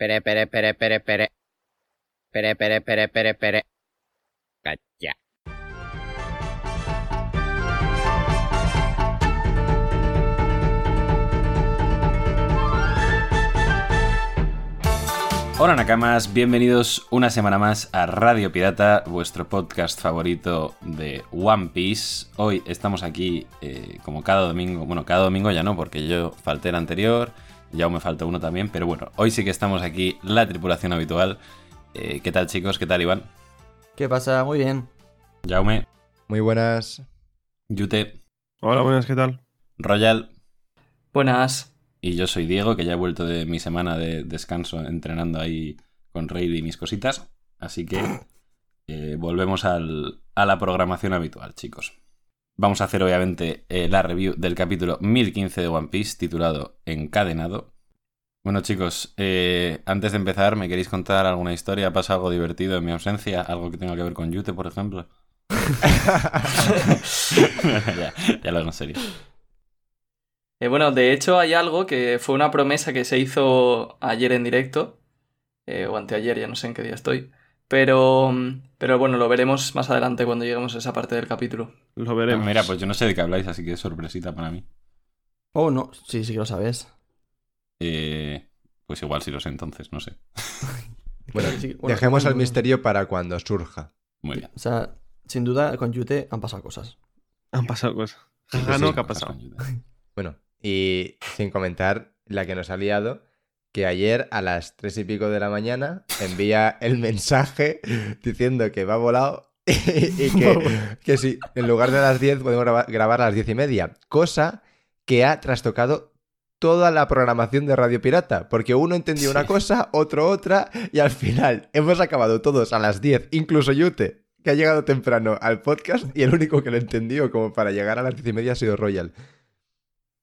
Pere, pere, pere, pere, pere. Pere, pere, pere, pere, pere. Calla. Hola Nakamas, bienvenidos una semana más a Radio Pirata, vuestro podcast favorito de One Piece. Hoy estamos aquí eh, como cada domingo, bueno, cada domingo ya no, porque yo falté el anterior, ya aún me falta uno también, pero bueno, hoy sí que estamos aquí, la tripulación habitual. Eh, ¿Qué tal chicos? ¿Qué tal Iván? ¿Qué pasa? Muy bien. Jaume, Muy buenas. Yute, Hola, buenas, ¿qué tal? Royal Buenas. y yo soy Diego, que ya he vuelto de mi semana de descanso entrenando ahí con Raid y mis cositas. Así que eh, volvemos al- a la programación habitual, chicos. Vamos a hacer obviamente eh, la review del capítulo 1015 de One Piece titulado Encadenado. Bueno chicos, eh, antes de empezar, ¿me queréis contar alguna historia? ¿Ha pasado algo divertido en mi ausencia? ¿Algo que tenga que ver con Yute, por ejemplo? ya, ya lo hago en serio. Eh, bueno, de hecho hay algo que fue una promesa que se hizo ayer en directo, o anteayer, ya no sé en qué día estoy, pero, pero bueno, lo veremos más adelante cuando lleguemos a esa parte del capítulo. Lo veremos. Mira, pues yo no sé de qué habláis, así que es sorpresita para mí. Oh, no, sí, sí que lo sabes. Eh, pues igual si lo sé entonces, no sé. Bueno, Sí, bueno, dejemos el misterio para cuando surja. Muy bien. O sea, sin duda, con Yute han pasado cosas. Han pasado cosas. Sí, Ah, sí, no, sí, ¿qué ha pasado? Bueno, y sin comentar la que nos ha liado, que ayer a las tres y pico de la mañana envía el mensaje diciendo que va volado y que, que sí, en lugar de las 10 podemos graba- grabar a las diez y media. Cosa que ha trastocado toda la programación de Radio Pirata, porque uno entendió una cosa, otro otra, y al final hemos acabado todos a las 10, incluso Yute, que ha llegado temprano al podcast, y el único que lo entendió como para llegar a las diez y media ha sido Royal.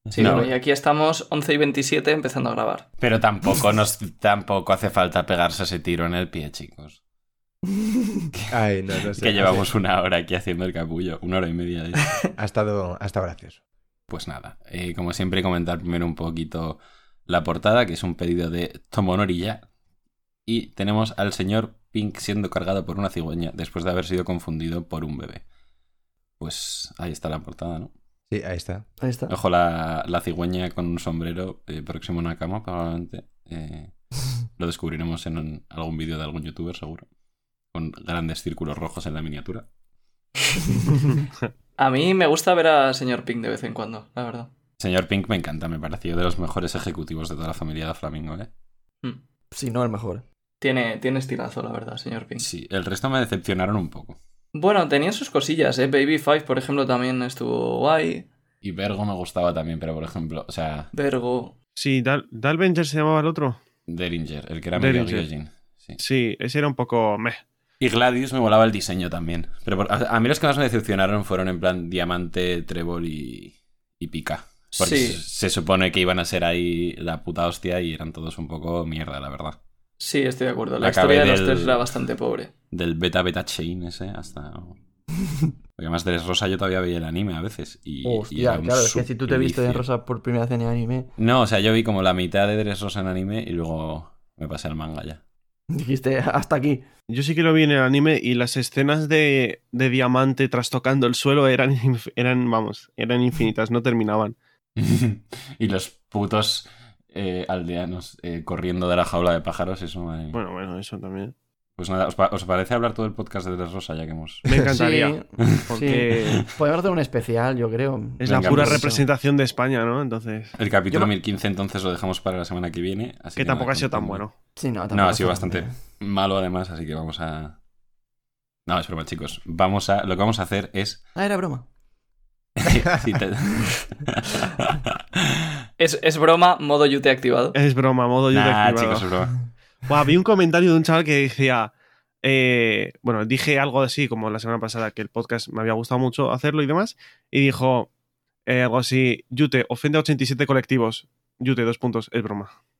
Sí, No, y aquí estamos 11 y 27 empezando a grabar. Pero tampoco, nos, tampoco hace falta pegarse ese tiro en el pie, chicos. Ay, no, no sé. que llevamos una hora aquí haciendo el capullo, una hora y media. de- Ha estado, ha estado gracioso. Pues nada, eh, como siempre comentar primero un poquito la portada, que es un pedido de Tomonori ya. Y tenemos al señor Pink siendo cargado por una cigüeña después de haber sido confundido por un bebé. Pues ahí está la portada, ¿no? Sí, ahí está. Ahí está. Ojo, la, la cigüeña con un sombrero eh, próximo a una cama, probablemente. Eh, lo descubriremos en un- algún vídeo de algún youtuber, seguro. Con grandes círculos rojos en la miniatura. A mí me gusta ver al señor Pink de vez en cuando, la verdad. Señor Pink me encanta, me pareció de los mejores ejecutivos de toda la familia de Flamingo, ¿eh? Mm. Sí, no el mejor. Tiene, tiene estilazo, la verdad, señor Pink. Sí, el resto me decepcionaron un poco. Bueno, tenía sus cosillas, ¿eh? Baby Five, por ejemplo, también estuvo guay. Y Vergo me gustaba también, pero por ejemplo, o sea, Vergo. Sí, Dal Dalvenger se llamaba el otro. Deringer, el que era medio. Gyojin. Sí. Sí, ese era un poco meh. Y Gladius me volaba el diseño también. Pero por- a, a mí los que más me decepcionaron fueron en plan Diamante, Trébol y, y Pica. Porque Sí. se, se supone que iban a ser ahí la puta hostia y eran todos un poco mierda, la verdad. Sí, estoy de acuerdo. La historia de los tres era bastante pobre. Del beta beta chain ese hasta... Porque además de Rosa yo todavía veía el anime a veces. Y, y Hostia, era un claro, es que si tú te viste suplicio. rosa por primera vez en anime, No, o sea, yo vi como la mitad de Dressrosa en anime y luego me pasé al manga ya. dijiste hasta aquí. Yo sí que lo vi en el anime y las escenas de, de diamante trastocando el suelo eran, eran, vamos, eran infinitas, no terminaban. y los putos eh, aldeanos eh, corriendo de la jaula de pájaros, eso me... Bueno, bueno, eso también. Pues nada, ¿os, pa- os parece hablar todo el podcast de Dressrosa ya que hemos... Me encantaría. Sí, Porque Podemos hacer un especial, yo creo. es Venga, la pura pues eso. representación de España, ¿no? Entonces, El capítulo Yo no- 1015 entonces lo dejamos para la semana que viene. Así que tampoco nada, ha sido tan bueno. Sí, no, No, tampoco ha sido bastante mal. malo además, así que vamos a... No, es broma, chicos. Vamos a... Lo que vamos a hacer es... Ah, era broma. Sí, te- Es, es broma, modo Yute activado. Es broma, modo yo Nah, activado. chicos, es broma. Buah, vi un comentario de un chaval que decía. eh, bueno, dije algo así como la semana pasada que el podcast me había gustado mucho hacerlo y demás. Y dijo eh, algo así: Yute, ofende a 87 colectivos. Yute, dos puntos, es broma.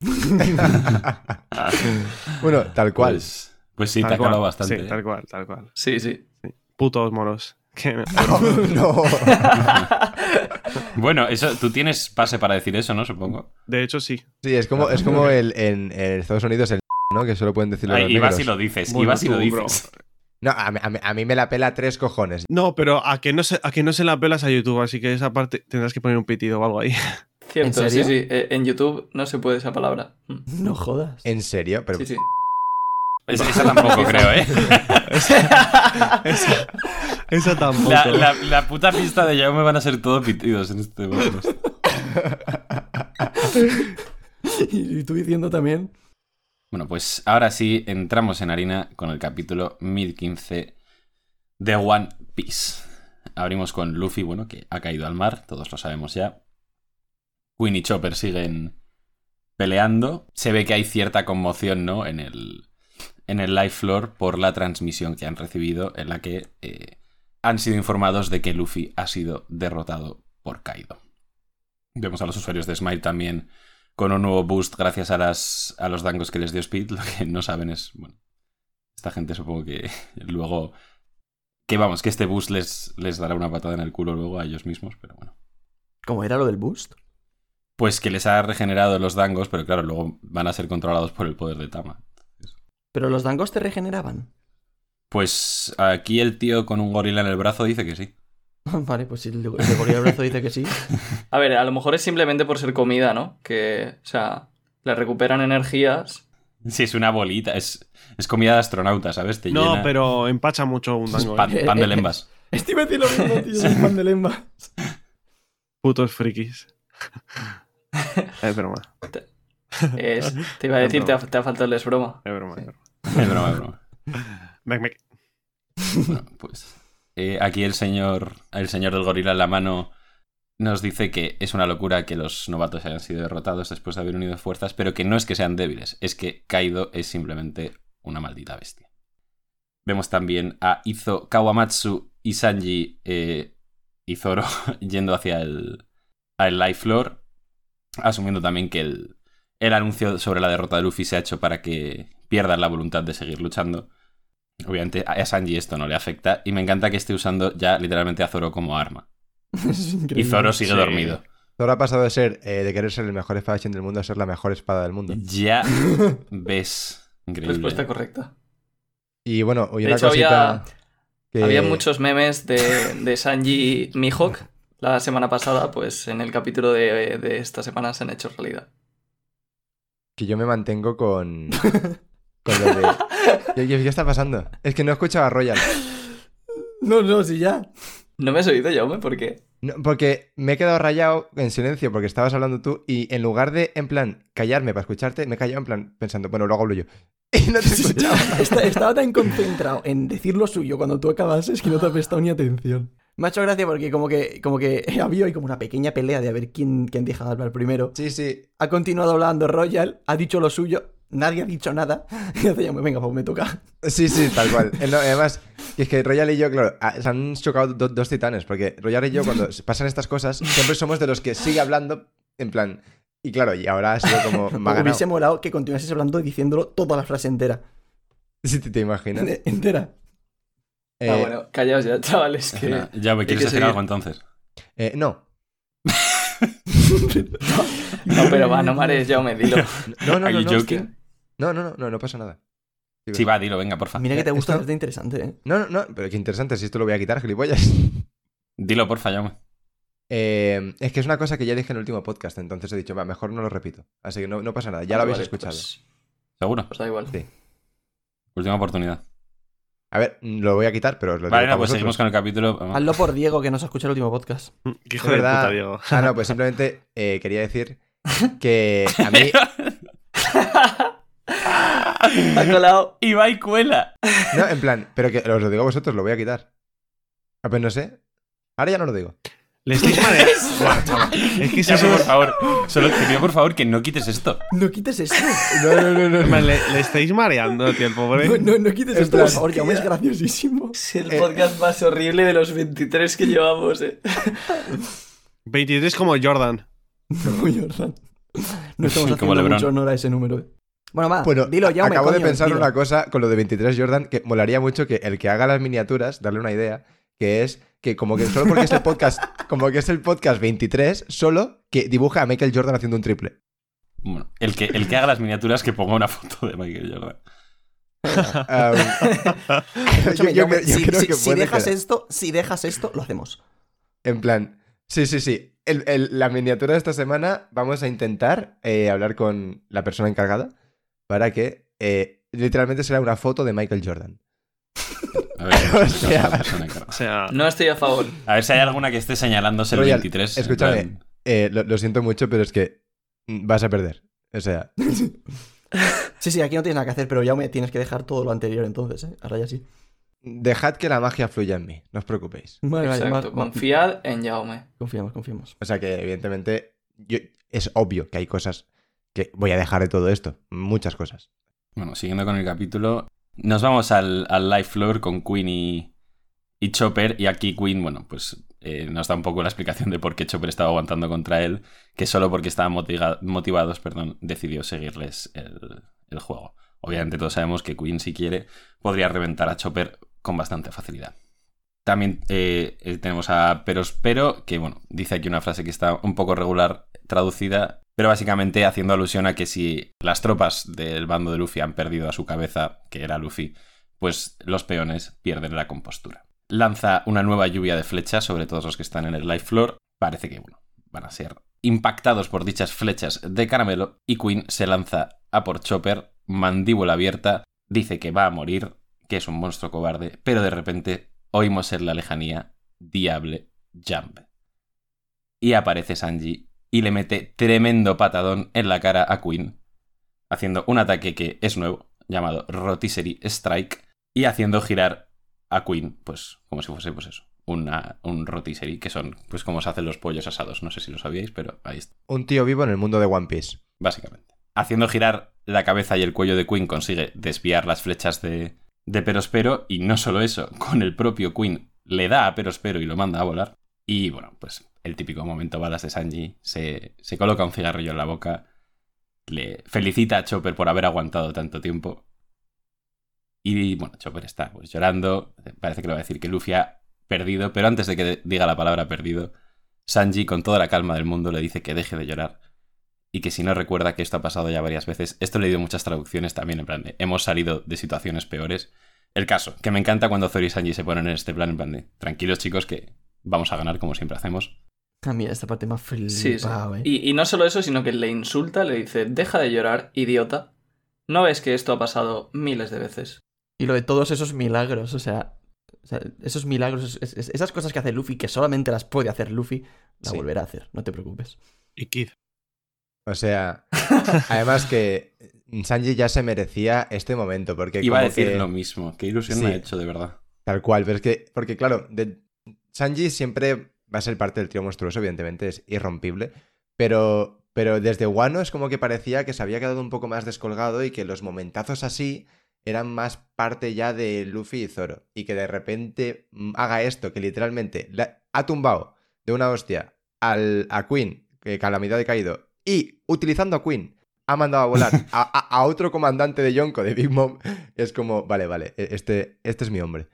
bueno, tal cual. Pues, pues sí, Tal te ha calado cual, bastante. Sí, ¿eh? tal cual, tal cual. Sí, sí. Putos moros. Que no. No. Bueno, eso, tú tienes pase para decir eso, ¿no? Supongo. De hecho, sí. Sí, es como, es como el, en, en Estados Unidos el ¿no? Que solo pueden decirlo Ay, los y vas negros. y lo dices, Bueno, vas y lo bro. dices. No, a mí, a mí- a mí me la pela tres cojones. No, pero a que no, se, a que no se la pelas a YouTube, así que esa parte tendrás que poner un pitido o algo ahí. Cierto, ¿En sí, serio? sí. eh, En YouTube no se puede esa palabra. No jodas. ¿En serio? Pero Sí, sí. Es- Esa tampoco creo, ¿eh? esa, esa tampoco. La, la- la puta pista de Jaume van a ser todo pitidos en este podcast. y tú diciendo también. Bueno, pues ahora sí entramos en harina con el capítulo 1015 de One Piece. Abrimos con Luffy, bueno, que ha caído al mar, todos lo sabemos ya. Queen y Chopper siguen peleando. Se ve que hay cierta conmoción, ¿no? En el, en el live floor por la transmisión que han recibido, en la que eh, han sido informados de que Luffy ha sido derrotado por Kaido. Vemos a los usuarios de Smite también con un nuevo boost gracias a, las, a los dangos que les dio Speed. Lo que no saben es, bueno, esta gente supongo que luego... Que vamos, que este boost les, les dará una patada en el culo luego a ellos mismos, pero bueno. ¿Cómo era lo del boost? Pues que les ha regenerado los dangos, pero claro, luego van a ser controlados por el poder de Tama. Pero los dangos te regeneraban. Pues aquí el tío con un gorila en el brazo dice que sí. vale, pues si el de, el gorila brazo dice que sí. A ver, a lo mejor es simplemente por ser comida, ¿no? Que, o sea, le recuperan energías. Sí, es una bolita, es, es comida de astronauta, ¿sabes? Te No, llena- pero empacha mucho un es dango. pan, ¿eh? pan de lembas. Estoy metiendo lo mismo, tío. Fan de Lemba. Putos frikis. es broma, Es- te iba a decir, te ha, te ha faltado el es broma. es broma. Es broma. Es broma, es broma. Mec, mec. Bueno, pues eh, aquí el señor, el señor del gorila en la mano nos dice que es una locura que los novatos hayan sido derrotados después de haber unido fuerzas, pero que no es que sean débiles, es que Kaido es simplemente una maldita bestia. Vemos también a Izo Kawamatsu y Sanji eh, y Zoro yendo hacia el, al live floor, asumiendo también que el, el anuncio sobre la derrota de Luffy se ha hecho para que pierdan la voluntad de seguir luchando. Obviamente a Sanji esto no le afecta y me encanta que esté usando ya literalmente a Zoro como arma. Y. Zoro sigue Sí. dormido. Zoro ha pasado de ser, eh, de querer ser el mejor espadachín del mundo a ser la mejor espada del mundo. Ya ves. Increíble. Respuesta correcta. Y bueno, y De una hecho, cosita había, que... había muchos memes de, de Sanji Mihawk la semana pasada, pues en el capítulo de, de esta semana se han hecho realidad. Que yo me mantengo con... con lo de... ¿Qué, qué- qué está pasando? Es que no escuchaba a Royal. No, no, sí, ya. ¿No me has oído, Jaume? ¿Por qué? No, porque me he quedado rayado en silencio porque estabas hablando tú y en lugar de, en plan, callarme para escucharte, me he callado en plan pensando, bueno, luego hablo yo. Y no te escuchaba. Esta- estaba tan concentrado en decir lo suyo cuando tú acabases que no te he prestado ni atención. Me ha hecho gracia porque como que, como que había ahí como una pequeña pelea de a ver quién, quién deja de hablar primero. Sí, sí. Ha continuado hablando Royal, ha dicho lo suyo, nadie ha dicho nada. Y hace ya, venga, pues me toca. Sí, sí, tal cual. No, además, es que Royal y yo, claro, se han chocado do- dos titanes, porque Royal y yo, cuando pasan estas cosas, siempre somos de los que sigue hablando, en plan. Y claro, y ahora ha sido como. Me. Hubiese molado que continuases hablando diciéndolo toda la frase entera. Si te, te imaginas. entera. Eh, ah, bueno, callaos ya, chavales. Que... No, ya me quieres seguir. algo entonces. eh, no. No, pero va, no mares, Jaume, dilo. No, no, no. No, joking? no, no, no, no, no pasa nada. Sí, va, dilo, venga, porfa. Mira que te Eh, gusta hacerte interesante, ¿eh? No, no, no, pero qué interesante, si esto lo voy a quitar, gilipollas. Dilo, porfa, llame. Eh, es que es una cosa que ya dije en el último podcast, entonces he dicho, va, mejor no lo repito. Así que no, no pasa nada, ya lo habéis Vale, escuchado. Pues, ¿Seguro? pues da igual. Sí. Última oportunidad. A ver, lo voy a quitar, pero os lo Vale, digo no, pues vosotros. seguimos con el capítulo. Hazlo por Diego, que no se escucha el último podcast. Qué hijo de verdad. puta, Diego. Ah, no, pues simplemente eh, quería decir que a mí. Ha colado. Y va y cuela. No, en plan, pero que os lo digo a vosotros, lo voy a quitar. Ah, pues no sé. Ahora ya no lo digo. Le estáis mareando. Es que si Ya, eso por favor. Solo te pido, por favor, que no quites esto. No quites esto. No, no, no, no. Le, le estáis mareando, tío, el pobre. No, no, no quites esto, por favor, que aún es graciosísimo. Es el Eh. podcast más horrible de los 23 que llevamos, eh. 23 como Jordan. Como Jordan. No estamos Como haciendo LeBron. mucho honor a ese número. Bueno, va, Bueno, dilo, ya acabo de pensar una cosa con lo de 23 Jordan que molaría mucho que el que haga las miniaturas, darle una idea, que es que como que solo porque es el podcast, como que es el podcast 23, solo que dibuja a Michael Jordan haciendo un triple. Bueno, el que, el que haga las miniaturas que ponga una foto de Michael Jordan. Si, dejas quedar. esto, si dejas esto, lo hacemos. En plan, sí, sí, sí. El- el- la miniatura de esta semana vamos a intentar eh, hablar con la persona encargada para que eh, literalmente será una foto de Michael Jordan. A ver, O sea-. O sea, No estoy a favor. A ver si hay alguna que esté señalándose el Royal, 23. en escúchame. plan, Eh, lo, lo siento mucho, pero es que vas a perder. O sea, Sí, sí, aquí no tienes nada que hacer, pero ya me tienes que dejar todo lo anterior entonces, ¿eh? Ahora ya sí. dejad que la magia fluya en mí, no os preocupéis. Vale, Exacto. Confiad en Jaume. Confiamos, confiamos. O sea que, evidentemente, yo- es obvio que hay cosas que voy a dejar de todo esto. Muchas cosas. Bueno, siguiendo con el capítulo, nos vamos al, live floor con Queen y, Chopper. Y aquí Queen, bueno, pues eh, nos da un poco la explicación de por qué Chopper estaba aguantando contra él, que solo porque estaban motiva- motivados, perdón, decidió seguirles el, el juego. Obviamente todos sabemos que Queen, si quiere, podría reventar a Chopper con bastante facilidad. También eh, eh, tenemos a Perospero, que bueno, dice aquí una frase que está un poco regular traducida, pero básicamente haciendo alusión a que si las tropas del bando de Luffy han perdido a su cabeza, que era Luffy, pues los peones pierden la compostura. Lanza una nueva lluvia de flechas sobre todos los que están en el live floor. Parece que, bueno, van a ser impactados por dichas flechas de caramelo y Queen se lanza a por Chopper, mandíbula abierta, dice que va a morir, que es un monstruo cobarde, pero de repente oímos en la lejanía Diable Jump. Y aparece Sanji y le mete tremendo patadón en la cara a Queen, haciendo un ataque que es nuevo, llamado Rotisserie Strike, y haciendo girar a Queen, pues como si fuese pues eso, una, un rotisserie, que son pues como se hacen los pollos asados, no sé si lo sabíais, pero ahí está, Un tío vivo en el mundo de One Piece. básicamente. Haciendo girar la cabeza y el cuello de Queen consigue desviar las flechas de, de Perospero, y no solo eso, con el propio Queen le da a Perospero y lo manda a volar. Y bueno, pues el típico momento balas de Sanji, se, se coloca un cigarrillo en la boca, le felicita a Chopper por haber aguantado tanto tiempo. Y bueno, Chopper está pues llorando, parece que le va a decir que Luffy ha perdido, pero antes de que diga la palabra perdido, Sanji con toda la calma del mundo le dice que deje de llorar y que si no recuerda que esto ha pasado ya varias veces, esto le leído muchas traducciones también en plan de hemos salido de situaciones peores. El caso, que me encanta cuando Zoro y Sanji se ponen en este plan en plan de tranquilos chicos que vamos a ganar como siempre hacemos. Ah, mira, esta parte más flipado, Sí, sí. eh. Y, y no solo eso, sino que le insulta, le dice, deja de llorar, idiota. ¿No ves que esto ha pasado miles de veces? Y lo de todos esos milagros, o sea, o sea, esos milagros, es- es- esas cosas que hace Luffy, que solamente las puede hacer Luffy, la Sí. volverá a hacer, no te preocupes. y Kid. O sea, además que Sanji ya se merecía este momento, porque Iba a decir que- lo mismo, qué ilusión Sí. me ha hecho de verdad. Tal cual, pero es que, porque claro, de- Sanji siempre va a ser parte del trío monstruoso, evidentemente, es irrompible, pero, pero desde Wano es como que parecía que se había quedado un poco más descolgado y que los momentazos así eran más parte ya de Luffy y Zoro, y que de repente mm, haga esto, que literalmente la- ha tumbado de una hostia al, a Queen, que Calamidad de Caído, y utilizando a Queen ha mandado a volar a, a- a otro comandante de Yonko, de Big Mom, es como, vale, vale, e- este, este es mi hombre.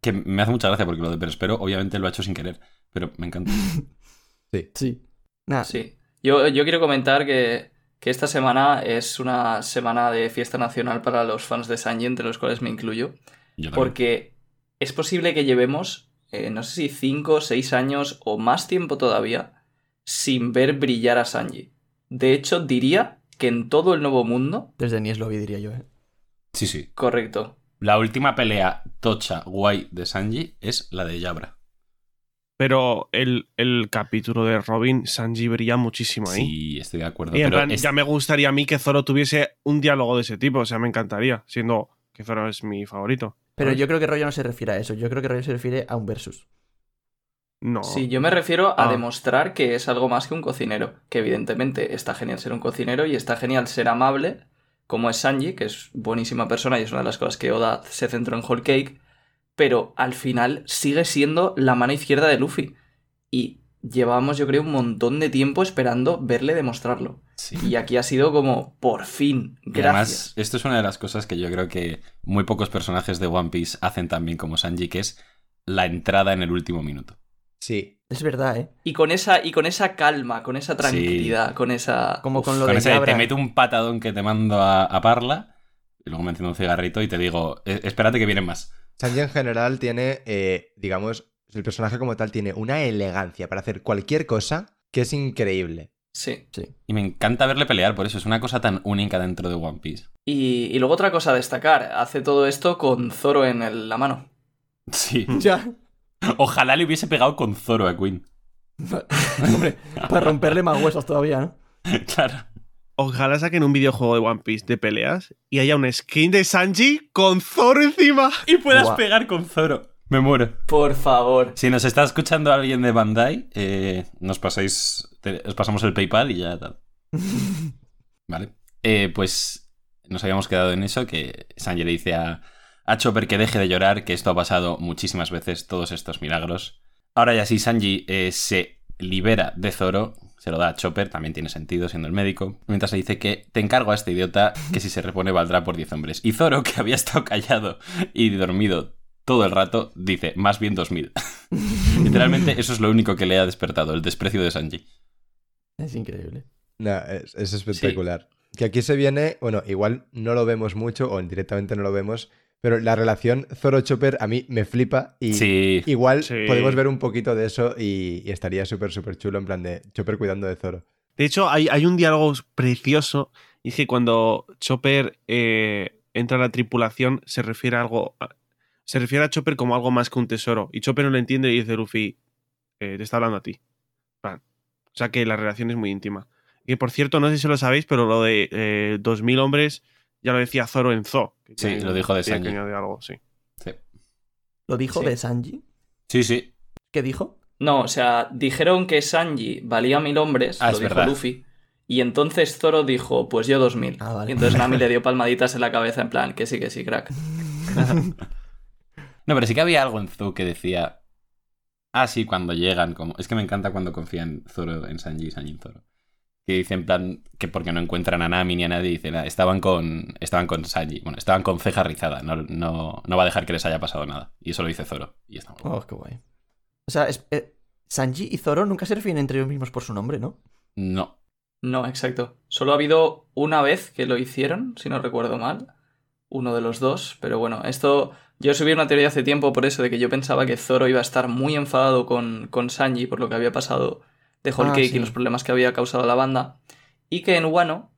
Que me hace mucha gracia porque lo de Perospero obviamente lo ha hecho sin querer, pero me encanta. Sí. Nada, Sí. Yo, yo quiero comentar que, que esta semana es una semana de fiesta nacional para los fans de Sanji, entre los cuales me incluyo. Yo. Porque es posible que llevemos, eh, no sé si 5, 6 años o más tiempo todavía, sin ver brillar a Sanji. De hecho, diría que en todo el nuevo mundo, desde Nies lo vi, diría yo, eh. Sí, sí. correcto. La última pelea tocha guay de Sanji es la de Yabra. Pero el, el capítulo de Robin, Sanji brilla muchísimo ahí. Sí, estoy de acuerdo. y en pero plan, es- ya me gustaría a mí que Zoro tuviese un diálogo de ese tipo. O sea, me encantaría, siendo que Zoro es mi favorito. Pero yo creo que Rollo no se refiere a eso, yo creo que Rollo se refiere a un versus. No. Sí, yo me refiero a Ah. demostrar que es algo más que un cocinero. Que evidentemente está genial ser un cocinero y está genial ser amable, como es Sanji, que es buenísima persona y es una de las cosas que Oda se centró en Whole Cake. Pero al final sigue siendo la mano izquierda de Luffy. Y llevábamos, yo creo, un montón de tiempo esperando verle demostrarlo. sí. Y aquí ha sido como, por fin, Y además, gracias. esto es una de las cosas que yo creo que muy pocos personajes de One Piece hacen tan bien como Sanji, que es la entrada en el último minuto. Sí. Es verdad, ¿eh? Y con esa, y con esa calma, con esa tranquilidad, con esa. Como con lo Con de ese te meto un patadón que te mando a, a Parla, y luego me enciendo un cigarrito y te digo, "Eh, espérate que vienen más. Sanji en general tiene, eh, digamos, el personaje como tal tiene una elegancia para hacer cualquier cosa que es increíble. Sí. Sí. Y me encanta verle pelear, por eso es una cosa tan única dentro de One Piece. Y, y luego otra cosa a destacar: hace todo esto con Zoro en el- la mano. Sí. Ya. Ojalá le hubiese pegado con Zoro a Queen. Hombre, para romperle más huesos todavía, ¿no? claro. Ojalá saquen un videojuego de One Piece de peleas y haya un skin de Sanji con Zoro encima. Y puedas pegar con Zoro. Me muero. Por favor. Si nos está escuchando alguien de Bandai, eh, nos pasáis. te- os pasamos el PayPal y ya tal. Vale. Eh, pues nos habíamos quedado en eso, que Sanji le dice a, a Chopper que deje de llorar, que esto ha pasado muchísimas veces, todos estos milagros. Ahora ya sí, Sanji eh, se libera de Zoro, se lo da a Chopper, también tiene sentido siendo el médico, mientras le dice que te encargo a este idiota que si se repone valdrá por 10 hombres. Y Zoro, que había estado callado y dormido todo el rato, dice más bien 2000. Literalmente eso es lo único que le ha despertado, el desprecio de Sanji. Es increíble. No, es, es espectacular. Que aquí se viene, bueno, igual no lo vemos mucho o directamente no lo vemos, pero la relación Zoro-Chopper a mí me flipa y Sí, igual Sí. podemos ver un poquito de eso y, y estaría súper, súper chulo en plan de Chopper cuidando de Zoro. De hecho, hay, hay un diálogo precioso. Y es que cuando Chopper eh, entra a la tripulación, se refiere a algo. a- se refiere a Chopper como algo más que un tesoro. Y Chopper no lo entiende y dice Luffy, eh, te está hablando a ti. O sea que la relación es muy íntima. Y por cierto, no sé si lo sabéis, pero lo de eh, 2000 hombres ya lo decía Zoro en Zo. Sí, lo dijo de Sanji. algo, sí. sí. ¿Lo dijo Sí. de Sanji? Sí, sí. ¿Qué dijo? No, o sea, dijeron que Sanji valía mil hombres, Ah, lo dijo verdad. Luffy. Y entonces Zoro dijo, pues yo dos mil. Ah, vale. Y entonces Nami le dio palmaditas en la cabeza en plan, que sí, que sí, crack. No, pero sí que había algo en Zoo que decía. Ah, sí, cuando llegan. Como... Es que me encanta cuando confían Zoro en Sanji y Sanji en Zoro. Que dicen, en plan, que porque no encuentran a Nami ni a nadie, dicen, ah, estaban con, estaban con Sanji. Bueno, estaban con ceja rizada. No, no, no va a dejar que les haya pasado nada. Y eso lo dice Zoro. Y está muy bien. Oh, qué guay. O sea, es- eh, Sanji y Zoro nunca se refieren entre ellos mismos por su nombre, ¿no? No. No, exacto. Solo ha habido una vez que lo hicieron, si no recuerdo mal. Uno de los dos. Pero bueno, esto. Yo subí una teoría hace tiempo por eso de que yo pensaba que Zoro iba a estar muy enfadado con, con Sanji por lo que había pasado de Whole Ah, Cake sí. y los problemas que había causado la banda. Y que en Wano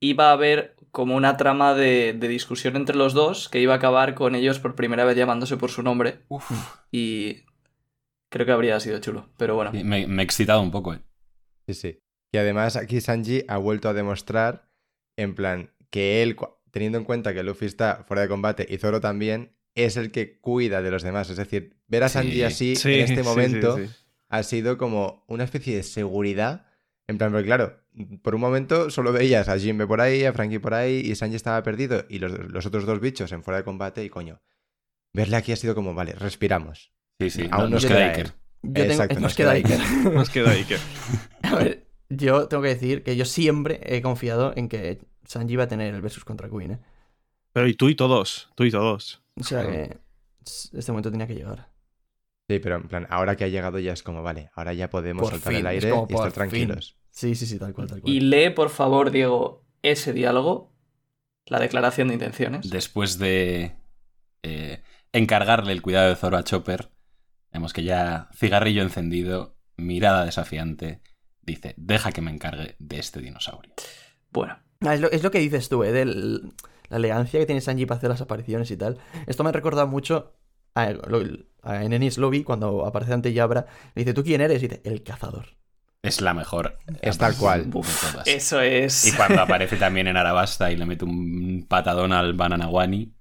iba a haber como una trama de, de discusión entre los dos que iba a acabar con ellos por primera vez llamándose por su nombre. Y creo que habría sido chulo. Pero bueno. Sí, Me, me he excitado un poco, eh. Sí, sí. Y además aquí Sanji ha vuelto a demostrar, en plan, que él, teniendo en cuenta que Luffy está fuera de combate y Zoro también, es el que cuida de los demás. Es decir, ver a Sanji Sí. así Sí, en este sí, momento sí, sí. Ha sido como una especie de seguridad. En plan, porque claro, por un momento solo veías a Jinbe por ahí, a Frankie por ahí, y Sanji estaba perdido, y los, los otros dos bichos en fuera de combate, y coño, verle aquí ha sido como, vale, respiramos. Sí, sí. Aún no- nos queda. Iker. Yo tengo- Exacto, nos nos queda queda Iker. Nos queda que. A ver, yo tengo que decir que yo siempre he confiado en que Sanji va a tener el versus contra Queen, ¿eh? Pero y tú y todos, tú y todos. O sea que este momento tenía que llegar. Sí, pero en plan, ahora que ha llegado ya es como, vale, ahora ya podemos Por soltar fin, el es aire como y estar fin. tranquilos. Sí, sí, sí, tal cual, tal cual. Y lee, por favor, Diego, ese diálogo, la declaración de intenciones. Después de eh, encargarle el cuidado de Zoro a Chopper, vemos que ya cigarrillo encendido, mirada desafiante, dice, deja que me encargue de este dinosaurio. Bueno, Ah, es, lo, es lo que dices tú, ¿eh? De la elegancia que tiene Sanji para hacer las apariciones y tal. Esto me recuerda mucho a, lo- a Lobby cuando aparece ante Yabra. Le dice, ¿tú quién eres? Y dice, el cazador. Es la mejor. Es tal cual. uf, eso es. Y cuando aparece también en Arabasta y le mete un patadón al Banana Wani,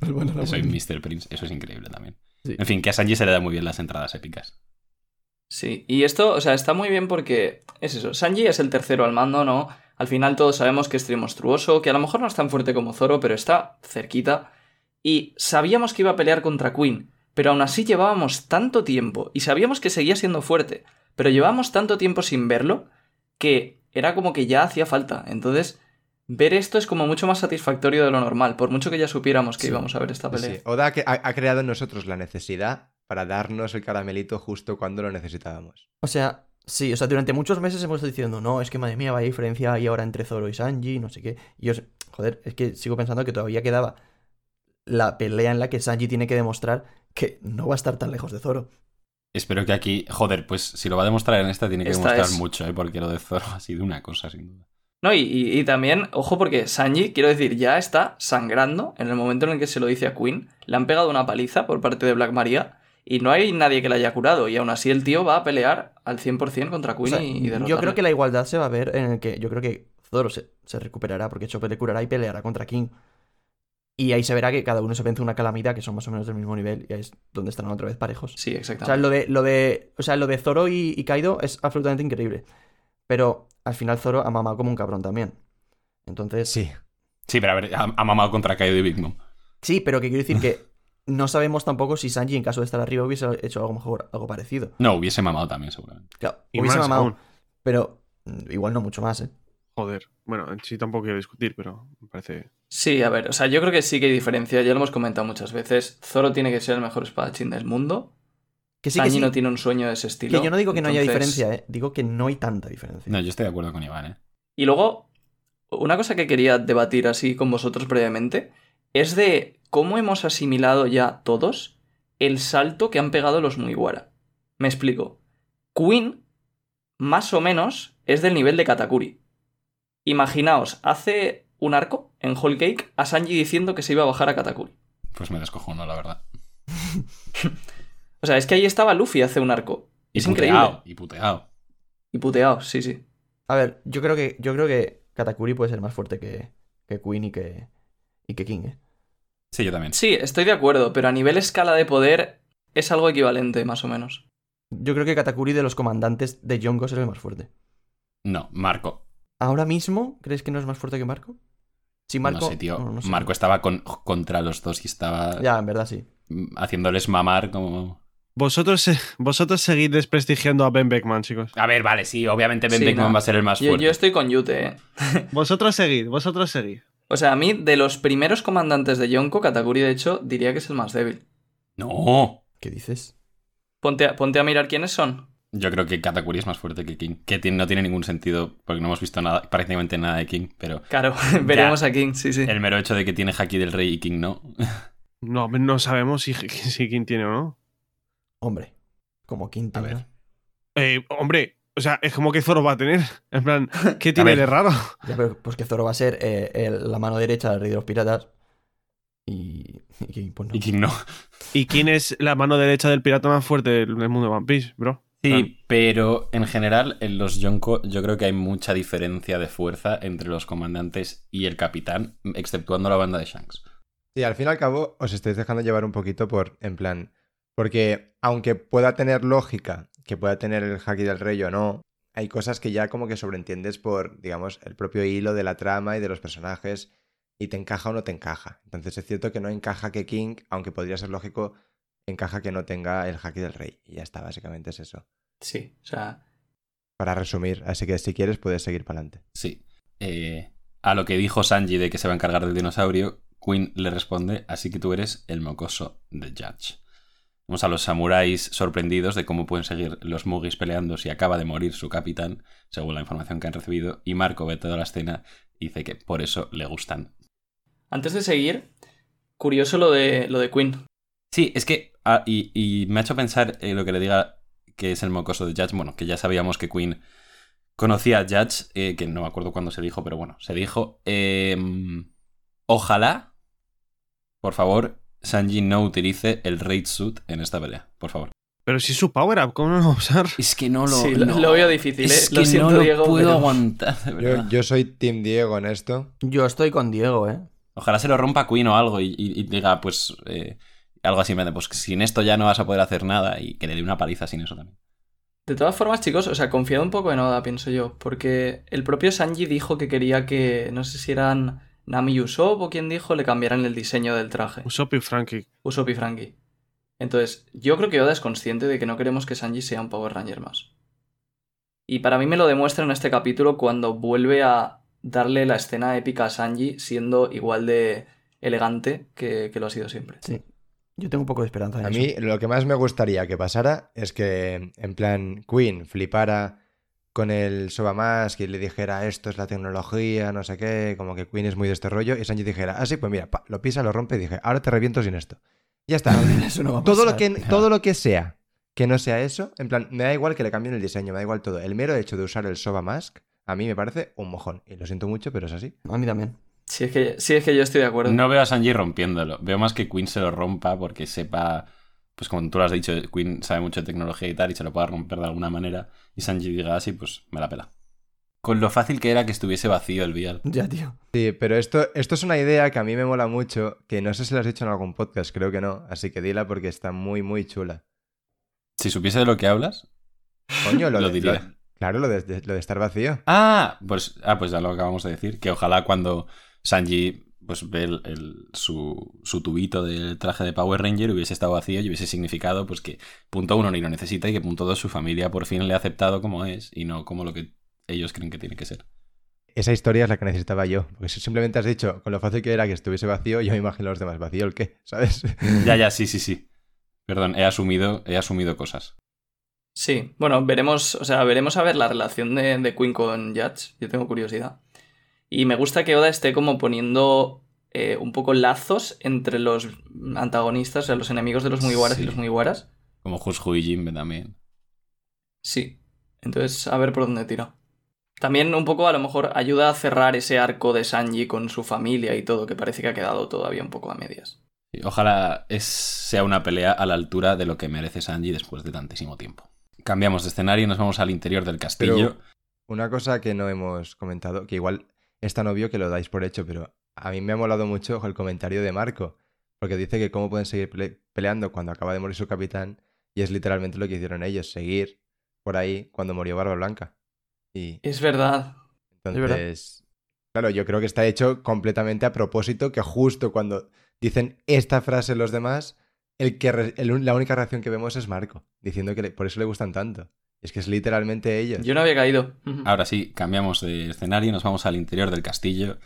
Bueno, no, soy. Mr. Prince, eso es increíble también. Sí. En fin, que a Sanji se le da muy bien las entradas épicas. Sí, y esto, o sea, está muy bien porque es eso. Sanji es el tercero al mando, ¿no? Al final todos sabemos que es trimonstruoso, que a lo mejor no es tan fuerte como Zoro, pero está cerquita. Y sabíamos que iba a pelear contra Queen, pero aún así llevábamos tanto tiempo y sabíamos que seguía siendo fuerte, pero llevábamos tanto tiempo sin verlo que era como que ya hacía falta. Entonces, ver esto es como mucho más satisfactorio de lo normal, por mucho que ya supiéramos que Sí. íbamos a ver esta pelea. sí. Oda ha, ha- ha creado en nosotros la necesidad para darnos el caramelito justo cuando lo necesitábamos. O sea, sí, o sea, durante muchos meses hemos estado diciendo, no, es que madre mía, vaya diferencia hay ahora entre Zoro y Sanji, no sé qué. Y yo, joder, es que sigo pensando que todavía quedaba la pelea en la que Sanji tiene que demostrar que no va a estar tan lejos de Zoro. Espero que aquí, joder, pues si lo va a demostrar en esta tiene que Esta demostrar es. mucho, ¿eh? porque lo de Zoro ha sido una cosa, sin duda. No, y, y- y también, ojo, porque Sanji, quiero decir, ya está sangrando en el momento en el que se lo dice a Queen. Le han pegado una paliza por parte de Black Maria y no hay nadie que le haya curado. Y aún así el tío va a pelear al 100% contra O Queen sea, y, y yo creo que la igualdad se va a ver en el que yo creo que Zoro se, se recuperará porque Chopper le curará y peleará contra King. Y ahí se verá que cada uno se vence una calamidad que son más o menos del mismo nivel y ahí es donde estarán otra vez parejos. Sí, O sea, exactamente. lo de, lo de, o sea, lo de Zoro y, y Kaido es absolutamente increíble. Pero al final Zoro ha mamado como un cabrón también. Entonces, Sí. Sí, pero a ver, ha, ha mamado contra Kaido y Big Mom. sí, pero que quiero decir que no sabemos tampoco si Sanji, en caso de estar arriba, hubiese hecho algo mejor, algo parecido. No, hubiese mamado también, seguramente. Claro, Y hubiese mamado, aún. pero mm, igual no mucho más, ¿eh? Joder. Bueno, en sí tampoco quiero discutir, pero me parece. Sí, a ver, o sea, yo creo que sí que hay diferencia, ya lo hemos comentado muchas veces. Zoro tiene que ser el mejor espadachín del mundo. Que sí, que Sanji sí. no tiene un sueño de ese estilo. Que yo no digo que no haya diferencia, ¿eh? Digo que no hay tanta diferencia. No, yo estoy de acuerdo con Iván, ¿eh? Y luego, una cosa que quería debatir así con vosotros brevemente es de cómo hemos asimilado ya todos el salto que han pegado los Mugiwara. Me explico. Queen, más o menos, es del nivel de Katakuri. Imaginaos, hace un arco en Whole Cake a Sanji diciendo que se iba a bajar a Katakuri. Pues me descojono, la verdad. O sea, es que ahí estaba Luffy hace un arco. Y es puteado, increíble. y puteado. Y puteado, sí, sí. A ver, yo creo que, yo creo que Katakuri puede ser más fuerte que, que Queen y que, y que King, ¿eh? Sí, yo también. Sí, estoy de acuerdo, pero a nivel escala de poder es algo equivalente, más o menos. Yo creo que Katakuri de los comandantes de Yongos es el más fuerte. No, Marco. ¿Ahora mismo crees que no es más fuerte que Marco? Si Marco... no sé, tío. no, no sé. Marco estaba con- contra los dos y estaba Ya, en verdad sí. mm, haciéndoles mamar como... Vosotros, vosotros seguid desprestigiando a Ben Beckman, chicos. A ver, vale, sí, obviamente Ben Sí, Beckman no. va a ser el más Yo, fuerte. yo estoy con Yute, ¿eh? Vosotros seguid, vosotros seguid. O sea, a mí, de los primeros comandantes de Yonko, Katakuri, de hecho, diría que es el más débil. No. ¿Qué dices? Ponte a, ponte a mirar quiénes son. Yo creo que Katakuri es más fuerte que King. Que tiene- no tiene ningún sentido porque no hemos visto nada, prácticamente nada de King, pero Claro, veremos a King, sí, sí. el mero hecho de que tiene Haki del Rey y King no. No, no sabemos si, si quién tiene o no. Hombre, como quinto. A ver. Eh, hombre, o sea, es como que Zoro va a tener. En plan, ¿qué tiene de raro? Ya, pero pues que Zoro va a ser eh, el- la mano derecha del rey de los piratas. Y, y King, pues no. Y King no. ¿Y quién es la mano derecha del pirata más fuerte del del mundo de One Piece, bro? Sí, pero en general en los Yonko yo creo que hay mucha diferencia de fuerza entre los comandantes y el capitán, exceptuando la banda de Shanks. Sí, al fin y al cabo os estáis dejando llevar un poquito por, en plan, porque aunque pueda tener lógica, que pueda tener el haki del rey o no, hay cosas que ya como que sobreentiendes por, digamos, el propio hilo de la trama y de los personajes y te encaja o no te encaja. Entonces es cierto que no encaja que King, aunque podría ser lógico, encaja que no tenga el haki del rey. Y ya está, básicamente es eso. Sí, o sea, Para resumir, así que si quieres puedes seguir para adelante. Sí. Eh, a lo que dijo Sanji de que se va a encargar del dinosaurio, Queen le responde, así que tú eres el mocoso de Judge. Vemos a los samuráis sorprendidos de cómo pueden seguir los Mugis peleando si acaba de morir su capitán, según la información que han recibido, y Marco ve toda la escena y dice que por eso le gustan. antes de seguir, curioso lo de, lo de Queen. Sí, es que. Ah, y, y me ha hecho pensar eh, lo que le diga que es el mocoso de Judge. Bueno, que ya sabíamos que Queen conocía a Judge, eh, que no me acuerdo cuándo se dijo, pero bueno, se dijo. eh, ojalá, por favor, Sanji no utilice el Raid Suit en esta pelea. Por favor. Pero si es su power up, ¿cómo no lo va a usar? Es que no lo- Sí, lo- no. lo veo difícil, Es ¿eh? Lo que siento, no lo Diego, puedo pero- aguantar, de Yo, verdad. yo soy Team Diego en esto. Yo estoy con Diego, ¿eh? Ojalá se lo rompa Queen o algo y, y- y diga, pues. eh, algo así, pues sin esto ya no vas a poder hacer nada y que le dé una paliza sin eso también. De todas formas, chicos, o sea, confiado un poco en Oda, pienso yo, porque el propio Sanji dijo que quería que, no sé si eran Nami y Usopp o quien dijo, le cambiaran el diseño del traje. Usopp y Frankie. Usopp y Frankie. Entonces, yo creo que Oda es consciente de que no queremos que Sanji sea un Power Ranger más. Y para mí me lo demuestra en este capítulo cuando vuelve a darle la escena épica a Sanji siendo igual de elegante que, que lo ha sido siempre. Sí. Yo tengo un poco de esperanza en A eso. mí lo que más me gustaría que pasara es que, en plan, Queen flipara con el Sobamask y le dijera esto es la tecnología, no sé qué, como que Queen es muy de este rollo, y Sanji dijera, ah, sí, pues mira, pa, lo pisa, lo rompe y dije, ahora te reviento sin esto. Ya está. Eso no va a todo, lo que, todo lo que sea que no sea eso, en plan, me da igual que le cambien el diseño, me da igual todo. El mero hecho de usar el Sobamask, a mí me parece un mojón. Y lo siento mucho, pero es así. A mí también. Sí, es que, sí, es que yo estoy de acuerdo. No veo a Sanji rompiéndolo. Veo más que Queen se lo rompa porque sepa, pues como tú lo has dicho, Queen sabe mucho de tecnología y tal, y se lo pueda romper de alguna manera. Y Sanji diga así, pues me la pela. Con lo fácil que era que estuviese vacío el vial. Ya, tío. Sí, pero esto, esto es una idea que a mí me mola mucho, que no sé si la has dicho en algún podcast, creo que no, así que dila porque está muy, muy chula. Si supiese de lo que hablas. Coño, lo, Lo de, diría. lo- claro, lo de, de- lo de estar vacío. Ah, pues, ah, pues ya lo acabamos de decir. Que ojalá cuando Sanji pues ve el- el- su, su tubito del traje de Power Ranger hubiese estado vacío y hubiese significado pues que punto uno ni lo necesita y que punto dos su familia por fin le ha aceptado como es y no como lo que ellos creen que tiene que ser. Esa historia es la que necesitaba yo, porque si simplemente has dicho con lo fácil que era que estuviese vacío, yo me imagino a los demás, ¿vacío el qué? ¿Sabes? Ya, ya, sí, sí, sí. Perdón, he asumido, he asumido cosas. Sí, bueno, veremos, o sea, veremos a ver la relación de, de Queen con Judge. Yo tengo curiosidad. Y me gusta que Oda esté como poniendo eh, un poco lazos entre los antagonistas, o sea, los enemigos de los Mugiwaras Sí. y los Mugiwaras. Como Hushu y Jinbe también. Sí. Entonces, a ver por dónde tira. También un poco a lo mejor ayuda a cerrar ese arco de Sanji con su familia y todo, que parece que ha quedado todavía un poco a medias. Ojalá es, sea una pelea a la altura de lo que merece Sanji después de tantísimo tiempo. Cambiamos de escenario y nos vamos al interior del castillo. Pero una cosa que no hemos comentado, que igual es tan obvio que lo dais por hecho, pero a mí me ha molado mucho el comentario de Marco, porque dice que cómo pueden seguir pele- peleando cuando acaba de morir su capitán, y es literalmente lo que hicieron ellos, seguir por ahí cuando murió Barba Blanca. Y Es verdad. verdad. entonces, claro, yo creo que está hecho completamente a propósito, que justo cuando dicen esta frase los demás, el que re- el- la única reacción que vemos es Marco, diciendo que le- por eso le gustan tanto. Es que es literalmente ellos. Yo no había caído. Ahora sí, cambiamos de escenario y nos vamos al interior del castillo.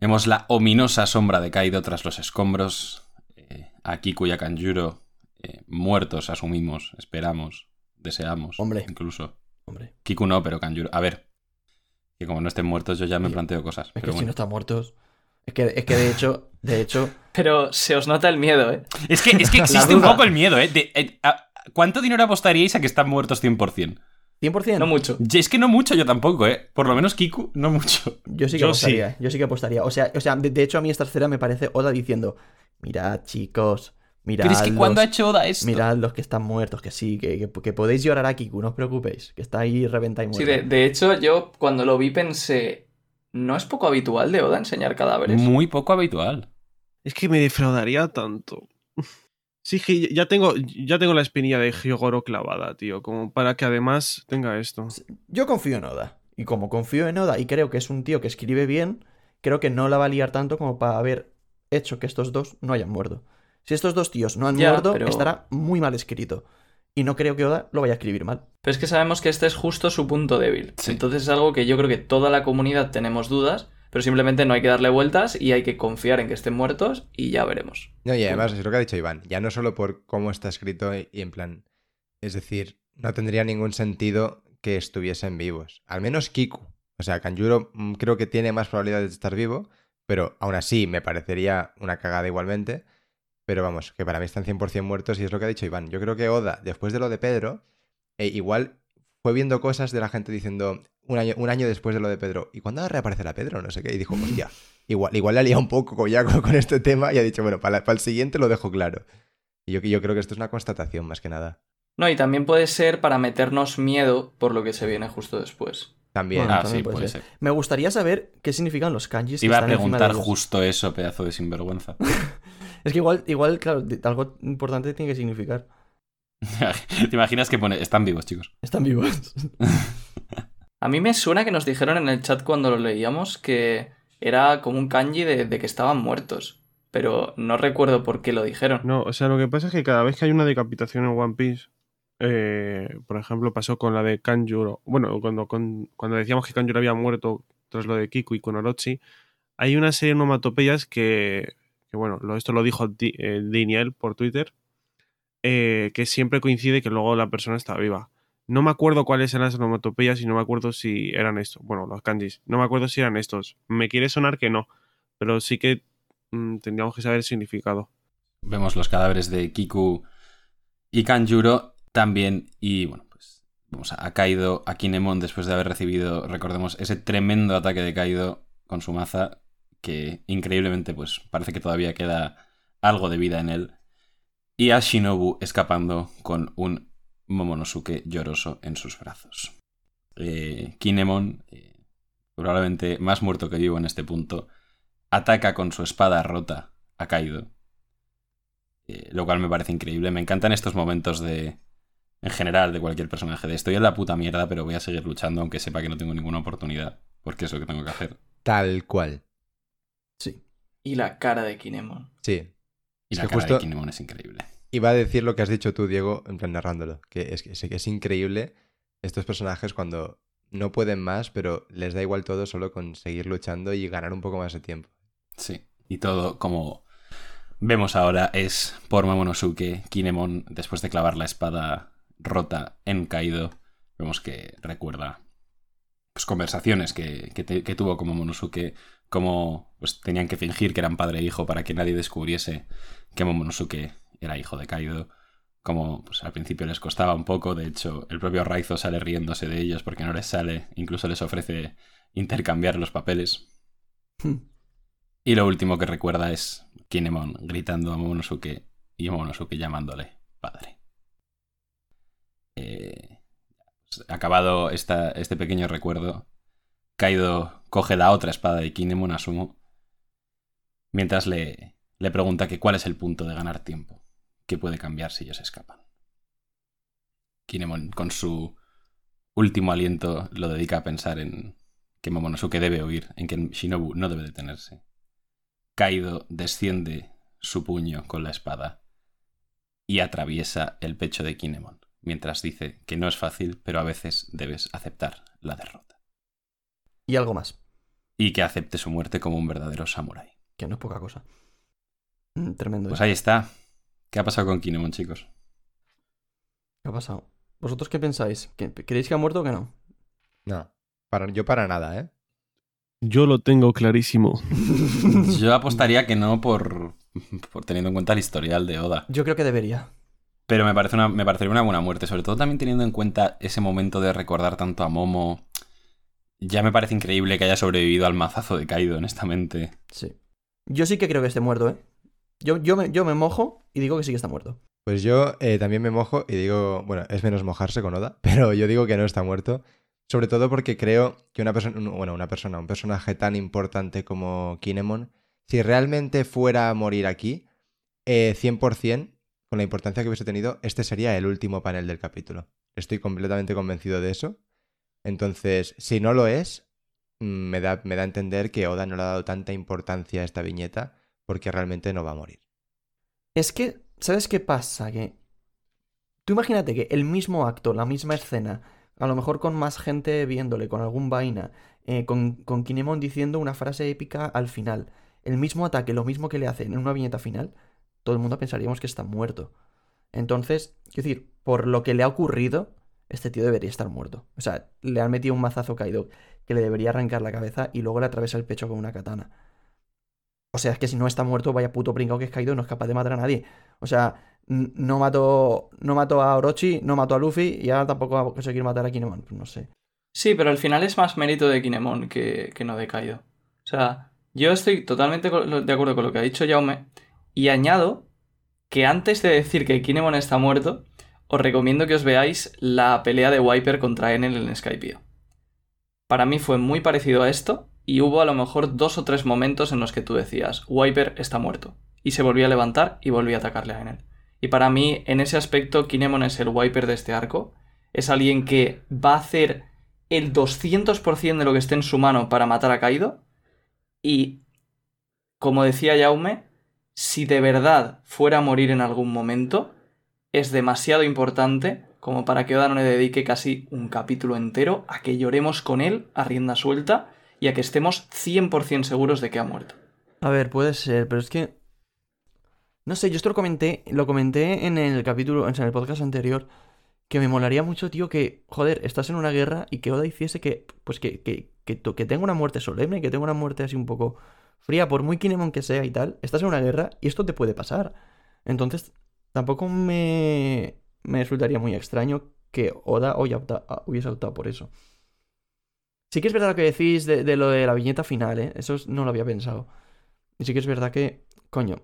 Vemos la ominosa sombra de Kaido tras los escombros. Eh, a Kiku y a Kanjuro eh, muertos, asumimos, esperamos, deseamos. Hombre. Incluso. Hombre. Kiku no, pero Kanjuro. A ver. Que como no estén muertos, yo ya me planteo cosas. Es que si no están muertos. Es que, es que de hecho, de hecho, Pero se os nota el miedo, ¿eh? Es que, es que existe un poco el miedo, ¿eh? De- eh, a- ¿Cuánto dinero apostaríais a que están muertos 100%? 100%. No mucho. Y Es que no mucho yo tampoco, ¿eh? Por lo menos Kiku, no mucho. Yo sí que Yo apostaría, ¿eh? yo sí que apostaría. O sea, o sea de, de hecho a mí esta escena me parece Oda diciendo, mirad chicos, mirad Pero es que los, cuando ha hecho Oda esto. mirad los que están muertos, que sí, que, que- que podéis llorar a Kiku, no os preocupéis, que está ahí reventado y Sí, muerto. de, de hecho, yo cuando lo vi pensé, ¿no es poco habitual de Oda enseñar cadáveres? Muy poco habitual. Es que me defraudaría tanto. Sí, ya tengo, ya tengo la espinilla de Hyogoro clavada, tío, como para que además tenga esto. Yo confío en Oda. Y como confío en Oda y creo que es un tío que escribe bien, creo que no la va a liar tanto como para haber hecho que estos dos no hayan muerto. Si estos dos tíos no han Ya, muerto, pero- estará muy mal escrito. Y no creo que Oda lo vaya a escribir mal. Pero es que sabemos que este es justo su punto débil. Sí. Entonces es algo que yo creo que toda la comunidad tenemos dudas, pero simplemente no hay que darle vueltas y hay que confiar en que estén muertos y ya veremos. No, y además es lo que ha dicho Iván, ya no solo por cómo está escrito y en plan, es decir, no tendría ningún sentido que estuviesen vivos. Al menos Kiku. O sea, Kanjuro mm, creo que tiene más probabilidades de estar vivo, pero aún así me parecería una cagada igualmente. Pero vamos, que para mí están 100% muertos y es lo que ha dicho Iván. Yo creo que Oda, después de lo de Pedro, eh, igual fue viendo cosas de la gente diciendo un año, un año después de lo de Pedro, ¿y cuándo reaparecerá Pedro? No sé qué. Y dijo, hostia, igual, igual le ha liado un poco con- ya con, con este tema y ha dicho, bueno, para, para el siguiente lo dejo claro. Y yo, yo creo que esto es una constatación más que nada. No, y también puede ser para meternos miedo por lo que se viene justo después. También. Bueno, ah, también sí, puede puede ser. ser. Me gustaría saber qué significan los kanjis. que Iba a están de preguntar justo eso, pedazo de sinvergüenza. Es que igual, igual, claro, algo importante tiene que significar. ¿Te imaginas que pone, están vivos, chicos? Están vivos. A mí me suena que nos dijeron en el chat cuando lo leíamos que era como un kanji de, que estaban muertos. Pero no recuerdo por qué lo dijeron. No, o sea, lo que pasa es que cada vez que hay una decapitación en One Piece, eh, por ejemplo, pasó con la de Kanjuro. Bueno, cuando, con- cuando decíamos que Kanjuro había muerto tras lo de Kiku y con Orochi, hay una serie de onomatopeyas que, que, bueno, esto lo dijo Di- eh, Daniel por Twitter, eh, que siempre coincide que luego la persona está viva. No me acuerdo cuáles eran las onomatopeyas y no me acuerdo si eran estos. Bueno, los kanjis. No me acuerdo si eran estos. Me quiere sonar que no, pero sí que mm, tendríamos que saber el significado. Vemos los cadáveres de Kiku y Kanjuro también. Y bueno, pues vamos a, a Kaido, a Kinemon, después de haber recibido, recordemos, ese tremendo ataque de Kaido con su maza, que increíblemente, pues parece que todavía queda algo de vida en él. Y a Shinobu escapando con un Momonosuke lloroso en sus brazos. Eh, Kinemon, eh, probablemente más muerto que vivo en este punto, ataca con su espada rota a Kaido eh, lo cual me parece increíble. Me encantan estos momentos de. En general, de cualquier personaje. De estoy en la puta mierda, pero voy a seguir luchando, aunque sepa que no tengo ninguna oportunidad. Porque es lo que tengo que hacer. Tal cual. Sí. Y la cara de Kinemon. Sí. Y Es la que cara justo- de Kinemon es increíble. Iba a decir lo que has dicho tú, Diego, en plan narrándolo. Que es que es increíble estos personajes cuando no pueden más, pero les da igual todo solo con seguir luchando y ganar un poco más de tiempo. Sí. Y todo, como vemos ahora, es por Momonosuke. Kinemon, después de clavar la espada rota en Kaido, vemos que recuerda pues, conversaciones que, que que tuvo con Momonosuke, como pues, tenían que fingir que eran padre e hijo para que nadie descubriese que Momonosuke era hijo de Kaido. Como pues, al principio les costaba un poco, de hecho, el propio Raizo sale riéndose de ellos porque no les sale, incluso les ofrece intercambiar los papeles. Y lo último que recuerda es Kinemon gritando a Momonosuke y Momonosuke llamándole padre. Eh, pues, acabado esta- este pequeño recuerdo, Kaido coge la otra espada de Kinemon, asumo, mientras le, le pregunta que cuál es el punto de ganar tiempo, qué puede cambiar si ellos escapan. Kinemon, con su último aliento, lo dedica a pensar en que Momonosuke debe huir, en que Shinobu no debe detenerse. Kaido desciende su puño con la espada y atraviesa el pecho de Kinemon, mientras dice que no es fácil, pero a veces debes aceptar la derrota. Y algo más, Y que acepte su muerte como un verdadero samurái. que no es poca cosa. Mm, Tremendo. Pues ahí está. ¿Qué ha pasado con Kinemon, chicos? ¿Qué ha pasado? ¿Vosotros qué pensáis? ¿Que- ¿Creéis que ha muerto o que no? No. Para, yo para nada, ¿eh? Yo lo tengo clarísimo. Yo apostaría que no por, por teniendo en cuenta el historial de Oda. Yo creo que debería. Pero me, parece una, me parecería una buena muerte, sobre todo también teniendo en cuenta ese momento de recordar tanto a Momo. Ya me parece increíble que haya sobrevivido al mazazo de Kaido, honestamente. Sí. Yo sí que creo que esté muerto, ¿eh? Yo, yo, me, yo me mojo y digo que sí que está muerto. Pues yo eh, también me mojo y digo, bueno, es menos mojarse con Oda, pero yo digo que no está muerto. Sobre todo porque creo que una persona, bueno, una persona, un personaje tan importante como Kinemon, si realmente fuera a morir aquí, eh, 100%, con la importancia que hubiese tenido, este sería el último panel del capítulo. Estoy completamente convencido de eso. Entonces, si no lo es, mm, me da, me da a entender que Oda no le ha dado tanta importancia a esta viñeta porque realmente no va a morir. Es que, ¿sabes qué pasa? Que. Tú imagínate que el mismo acto, la misma escena, a lo mejor con más gente viéndole, con algún vaina, eh, con, con Kinemon diciendo una frase épica al final, el mismo ataque, lo mismo que le hacen en una viñeta final, todo el mundo pensaríamos que está muerto. Entonces, quiero decir, por lo que le ha ocurrido, este tío debería estar muerto. O sea, le han metido un mazazo a Kaido que le debería arrancar la cabeza y luego le atraviesa el pecho con una katana. O sea, es que si no está muerto, vaya puto pringao que es Kaido, no es capaz de matar a nadie. O sea, no mató, no mató a Orochi, no mató a Luffy y ahora tampoco va a conseguir matar a Kinemon. Pues no sé. Sí, pero al final es más mérito de Kinemon que, que no de Kaido. O sea, yo estoy totalmente de acuerdo con lo que ha dicho Jaume y añado que antes de decir que Kinemon está muerto, os recomiendo que os veáis la pelea de Wiper contra Enel en Skypiea. Para mí fue muy parecido a esto y hubo a lo mejor dos o tres momentos en los que tú decías, Wiper está muerto. Y se volvía a levantar y volvía a atacarle a Enel. Y para mí, en ese aspecto, Kinemon es el Wiper de este arco. Es alguien que va a hacer el 200% de lo que esté en su mano para matar a Kaido. Y, como decía Jaume, si de verdad fuera a morir en algún momento, es demasiado importante como para que Oda no le dedique casi un capítulo entero a que lloremos con él a rienda suelta y a que estemos 100% seguros de que ha muerto. A ver, puede ser, pero es que No sé, yo esto lo comenté, lo comenté en el capítulo, en el podcast anterior, que me molaría mucho, tío, que, joder, estás en una guerra y que Oda hiciese que, pues que, que, que, que tenga una muerte solemne, que tenga una muerte así un poco fría, por muy Kinemon que sea y tal, estás en una guerra y esto te puede pasar. Entonces, tampoco me, me resultaría muy extraño que Oda hubiese optado por eso. Sí que es verdad lo que decís de, lo de la viñeta final, ¿eh? Eso es- no lo había pensado. Y sí que es verdad que, coño,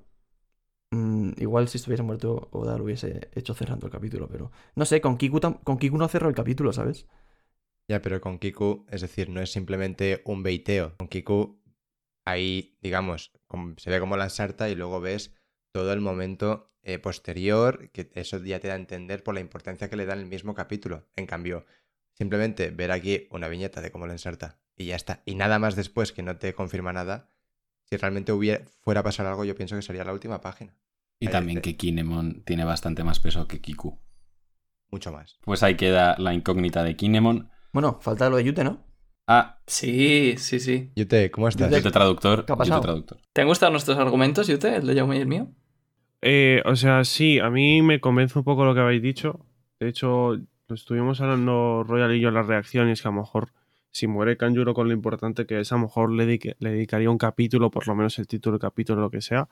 mm, igual si estuviese muerto Oda lo hubiese hecho cerrando el capítulo, pero no sé, con Kiku, con Kiku no cerró el capítulo, ¿sabes? Ya, pero con Kiku, es decir, no es simplemente un beiteo. Con Kiku, ahí, digamos, se ve como la ensarta y luego ves todo el momento eh, posterior, que eso ya te da a entender por la importancia que le da en el mismo capítulo. En cambio, simplemente ver aquí una viñeta de cómo la ensarta y ya está. Y nada más después que no te confirma nada. Si realmente hubiera, fuera a pasar algo, yo pienso que sería la última página. Y Ahí también de- que Kinemon tiene bastante más peso que Kiku. Mucho más. Pues ahí queda la incógnita de Kinemon. Bueno, falta lo de Yute, ¿no? Ah, Sí, sí, sí. Yute, ¿cómo estás? Yute- Yute traductor. ¿Qué ha Yute traductor. ¿Te han gustado nuestros argumentos, Yute? El de Jaume y el mío. Eh, o sea, sí, a mí me convence un poco lo que habéis dicho. De hecho, lo estuvimos hablando Royal y yo en las reacciones, que a lo mejor si muere Kanjuro con lo importante que es, a lo mejor le, dedicaría un capítulo, por lo menos el título del capítulo, lo que sea.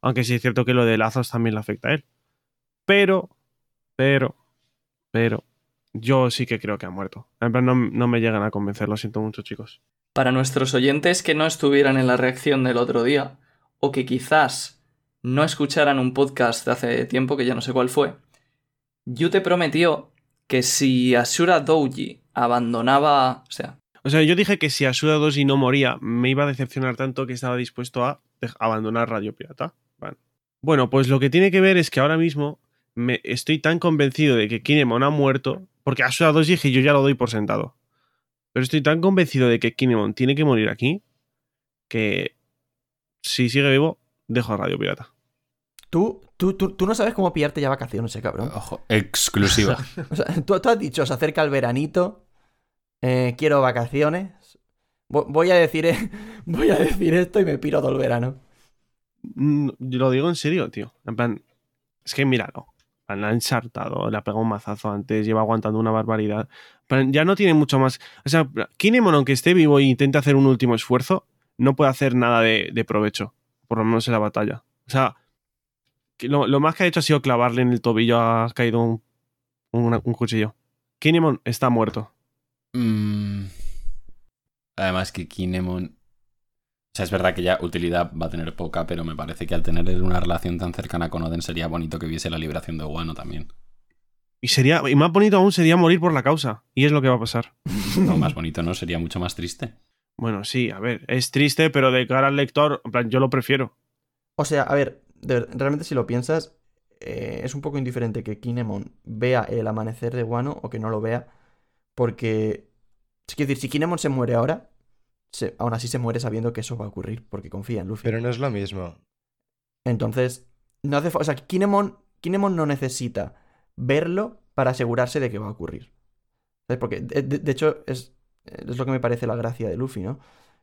Aunque sí es cierto que lo de lazos también le afecta a él. Pero, pero, pero, yo sí que creo que ha muerto. En plan, no, no me llegan a convencer, lo siento mucho, chicos. Para nuestros oyentes que no estuvieran en la reacción del otro día, o que quizás no escucharan un podcast de hace tiempo, que ya no sé cuál fue, Yute prometió que si Asura Douji abandonaba. O sea, O sea, yo dije que si Asuda Doji no moría, me iba a decepcionar tanto que estaba dispuesto a abandonar Radio Pirata. Bueno, pues lo que tiene que ver es que ahora mismo me estoy tan convencido de que Kinemon ha muerto, porque Asuda Doji dije yo ya lo doy por sentado. Pero estoy tan convencido de que Kinemon tiene que morir aquí que si sigue vivo, dejo a Radio Pirata. Tú, tú, tú, tú no sabes cómo pillarte ya vacaciones, eh, cabrón. Ojo, exclusiva. O sea, tú, tú has dicho, se acerca el veranito, eh, quiero vacaciones. Vo- Voy a decir, eh, voy a decir esto y me piro todo el verano. Mm, yo lo digo en serio, tío. En plan, es que míralo. La ha ensartado, le ha pegado un mazazo antes, lleva aguantando una barbaridad. Plan, ya no tiene mucho más. O sea, Kinemon, aunque esté vivo e intente hacer un último esfuerzo, no puede hacer nada de, de provecho. Por lo menos en la batalla. O sea, lo, lo más que ha hecho ha sido clavarle en el tobillo, ha caído un, un- un cuchillo. Kinemon está muerto. Mm. Además que Kinemon... O sea, es verdad que ya utilidad va a tener poca, pero me parece que al tener una relación tan cercana con Oden sería bonito que viese la liberación de Wano también. Y sería, y más bonito aún sería morir por la causa. Y es lo que va a pasar. No, más bonito, ¿no? Sería mucho más triste. Bueno, sí, a ver, es triste, pero de cara al lector, en plan, yo lo prefiero. O sea, a ver, de realmente si lo piensas, eh, es un poco indiferente que Kinemon vea el amanecer de Wano o que no lo vea, porque... Es decir, si Kinemon se muere ahora, se- aún así se muere sabiendo que eso va a ocurrir, porque confía en Luffy. Pero no es lo mismo. Entonces, no hace O sea, Kinemon, Kinemon no necesita verlo para asegurarse de que va a ocurrir. ¿Sabes? Porque, de, de- de hecho, es, es lo que me parece la gracia de Luffy, ¿no?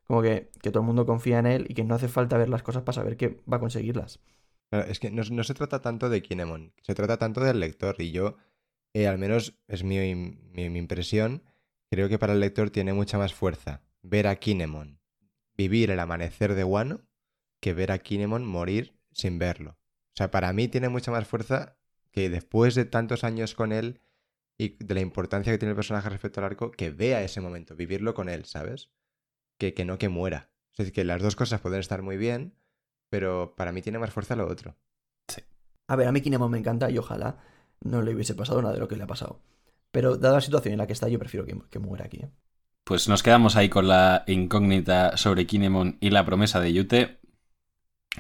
Como que, que todo el mundo confía en él y que no hace falta ver las cosas para saber que va a conseguirlas. Es que no, no se trata tanto de Kinemon, se trata tanto del lector. Y yo, eh, al menos es mi, mi- mi impresión, creo que para el lector tiene mucha más fuerza ver a Kinemon vivir el amanecer de Wano que ver a Kinemon morir sin verlo. O sea, para mí tiene mucha más fuerza que después de tantos años con él y de la importancia que tiene el personaje respecto al arco, que vea ese momento, vivirlo con él, ¿sabes? Que, que no que muera. Es decir, que las dos cosas pueden estar muy bien, pero para mí tiene más fuerza lo otro. A ver, a mí Kinemon me encanta y ojalá no le hubiese pasado nada de lo que le ha pasado. Pero dada la situación en la que está, yo prefiero que, que muera aquí. ¿eh? Pues nos quedamos ahí con la incógnita sobre Kinemon y la promesa de Yute.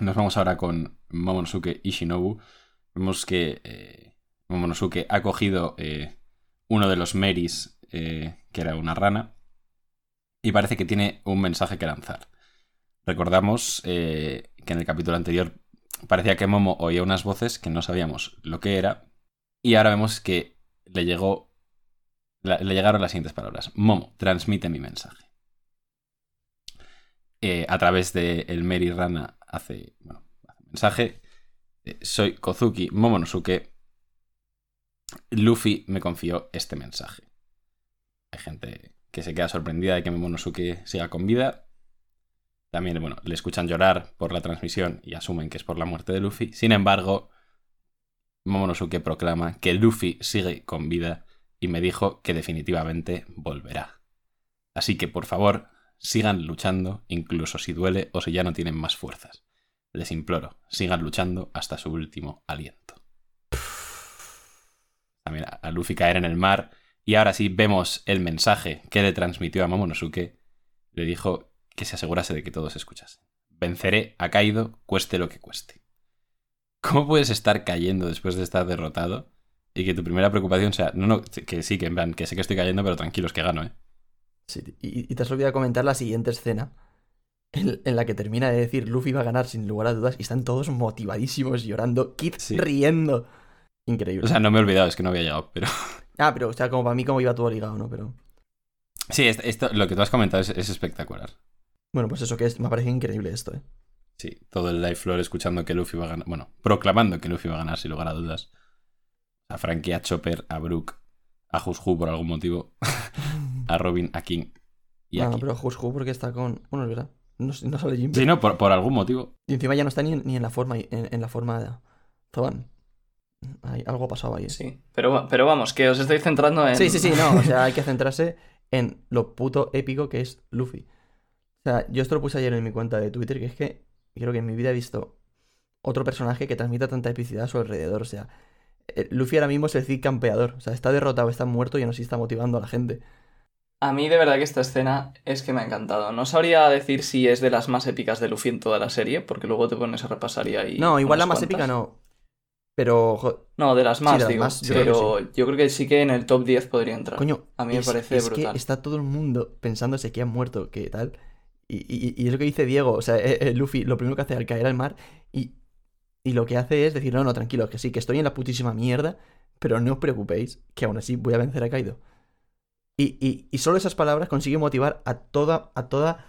Nos vamos ahora con Momonosuke y Shinobu. Vemos que eh, Momonosuke ha cogido eh, uno de los Meris, eh, que era una rana, y parece que tiene un mensaje que lanzar. Recordamos eh, que en el capítulo anterior parecía que Momo oía unas voces que no sabíamos lo que era, y ahora vemos que le llegó le llegaron las siguientes palabras. Momo, transmite mi mensaje. Eh, a través de el Mary Rana hace, bueno, mensaje Eh, Soy Kozuki Momonosuke. Luffy me confió este mensaje. Hay gente que se queda sorprendida de que Momonosuke siga con vida. También, bueno, le escuchan llorar por la transmisión y asumen que es por la muerte de Luffy. Sin embargo, Momonosuke proclama que Luffy sigue con vida y me dijo que definitivamente volverá. Así que, por favor, sigan luchando, incluso si duele o si ya no tienen más fuerzas. Les imploro, sigan luchando hasta su último aliento. También a- Luffy caer en el mar. Y ahora sí vemos el mensaje que le transmitió a Momonosuke. Le dijo que se asegurase de que todos escuchasen. Venceré a Kaido, cueste lo que cueste. ¿Cómo puedes estar cayendo después de estar derrotado? Y que tu primera preocupación sea, no, no, que sí, que en plan, que sé que estoy cayendo, pero tranquilos que gano, ¿eh? Sí, y, y te has olvidado comentar la siguiente escena. En, en la que termina de decir Luffy va a ganar sin lugar a dudas y están todos motivadísimos llorando, Kid Sí. riendo. Increíble. O sea, no me he olvidado, es que no había llegado, pero... ah, pero o sea, como para mí como iba todo ligado, ¿no? Pero Sí, esto, esto- lo que tú has comentado es, es espectacular. Bueno, pues eso que es, me parece increíble esto, ¿eh? Sí, todo el live floor escuchando que Luffy va a ganar. Bueno, proclamando que Luffy va a ganar, sin lugar a dudas. A Frankie, a Chopper, a Brook, a Jushu por algún motivo, a Robin, a King y a no, pero Jushu porque está con... Bueno, es verdad. No, no sale Jim. Sí, no, por, por algún motivo. Y encima ya no está ni en, ni en la forma en, en la forma de Zoan. Ay, algo ha pasado ahí. ¿eh? Sí, pero, pero vamos, que os estáis centrando en... Sí, sí, sí, no. O sea, hay que centrarse en lo puto épico que es Luffy. O sea, yo esto lo puse ayer en mi cuenta de Twitter, que es que creo que en mi vida he visto otro personaje que transmita tanta epicidad a su alrededor. O sea, eh, Luffy ahora mismo es el Cid campeador. O sea, está derrotado, está muerto y aún así está motivando a la gente. A mí de verdad que esta escena es que me ha encantado. No sabría decir si es de las más épicas de Luffy en toda la serie, porque luego te pones a repasar y ahí... No, igual la más épica no. Pero, No, de las más, de las digo. más, yo creo que pero yo creo que sí que en el top 10 podría entrar. coño, A mí me parece es brutal. que está todo el mundo pensándose que ha muerto, que tal. Y, es lo que dice Diego. O sea, eh, eh, Luffy lo primero que hace al caer al mar y, y lo que hace es decir, no, no, tranquilo, que sí, que estoy en la putísima mierda, pero no os preocupéis, que aún así voy a vencer a Kaido. Y, y, solo esas palabras consiguen motivar a toda, a toda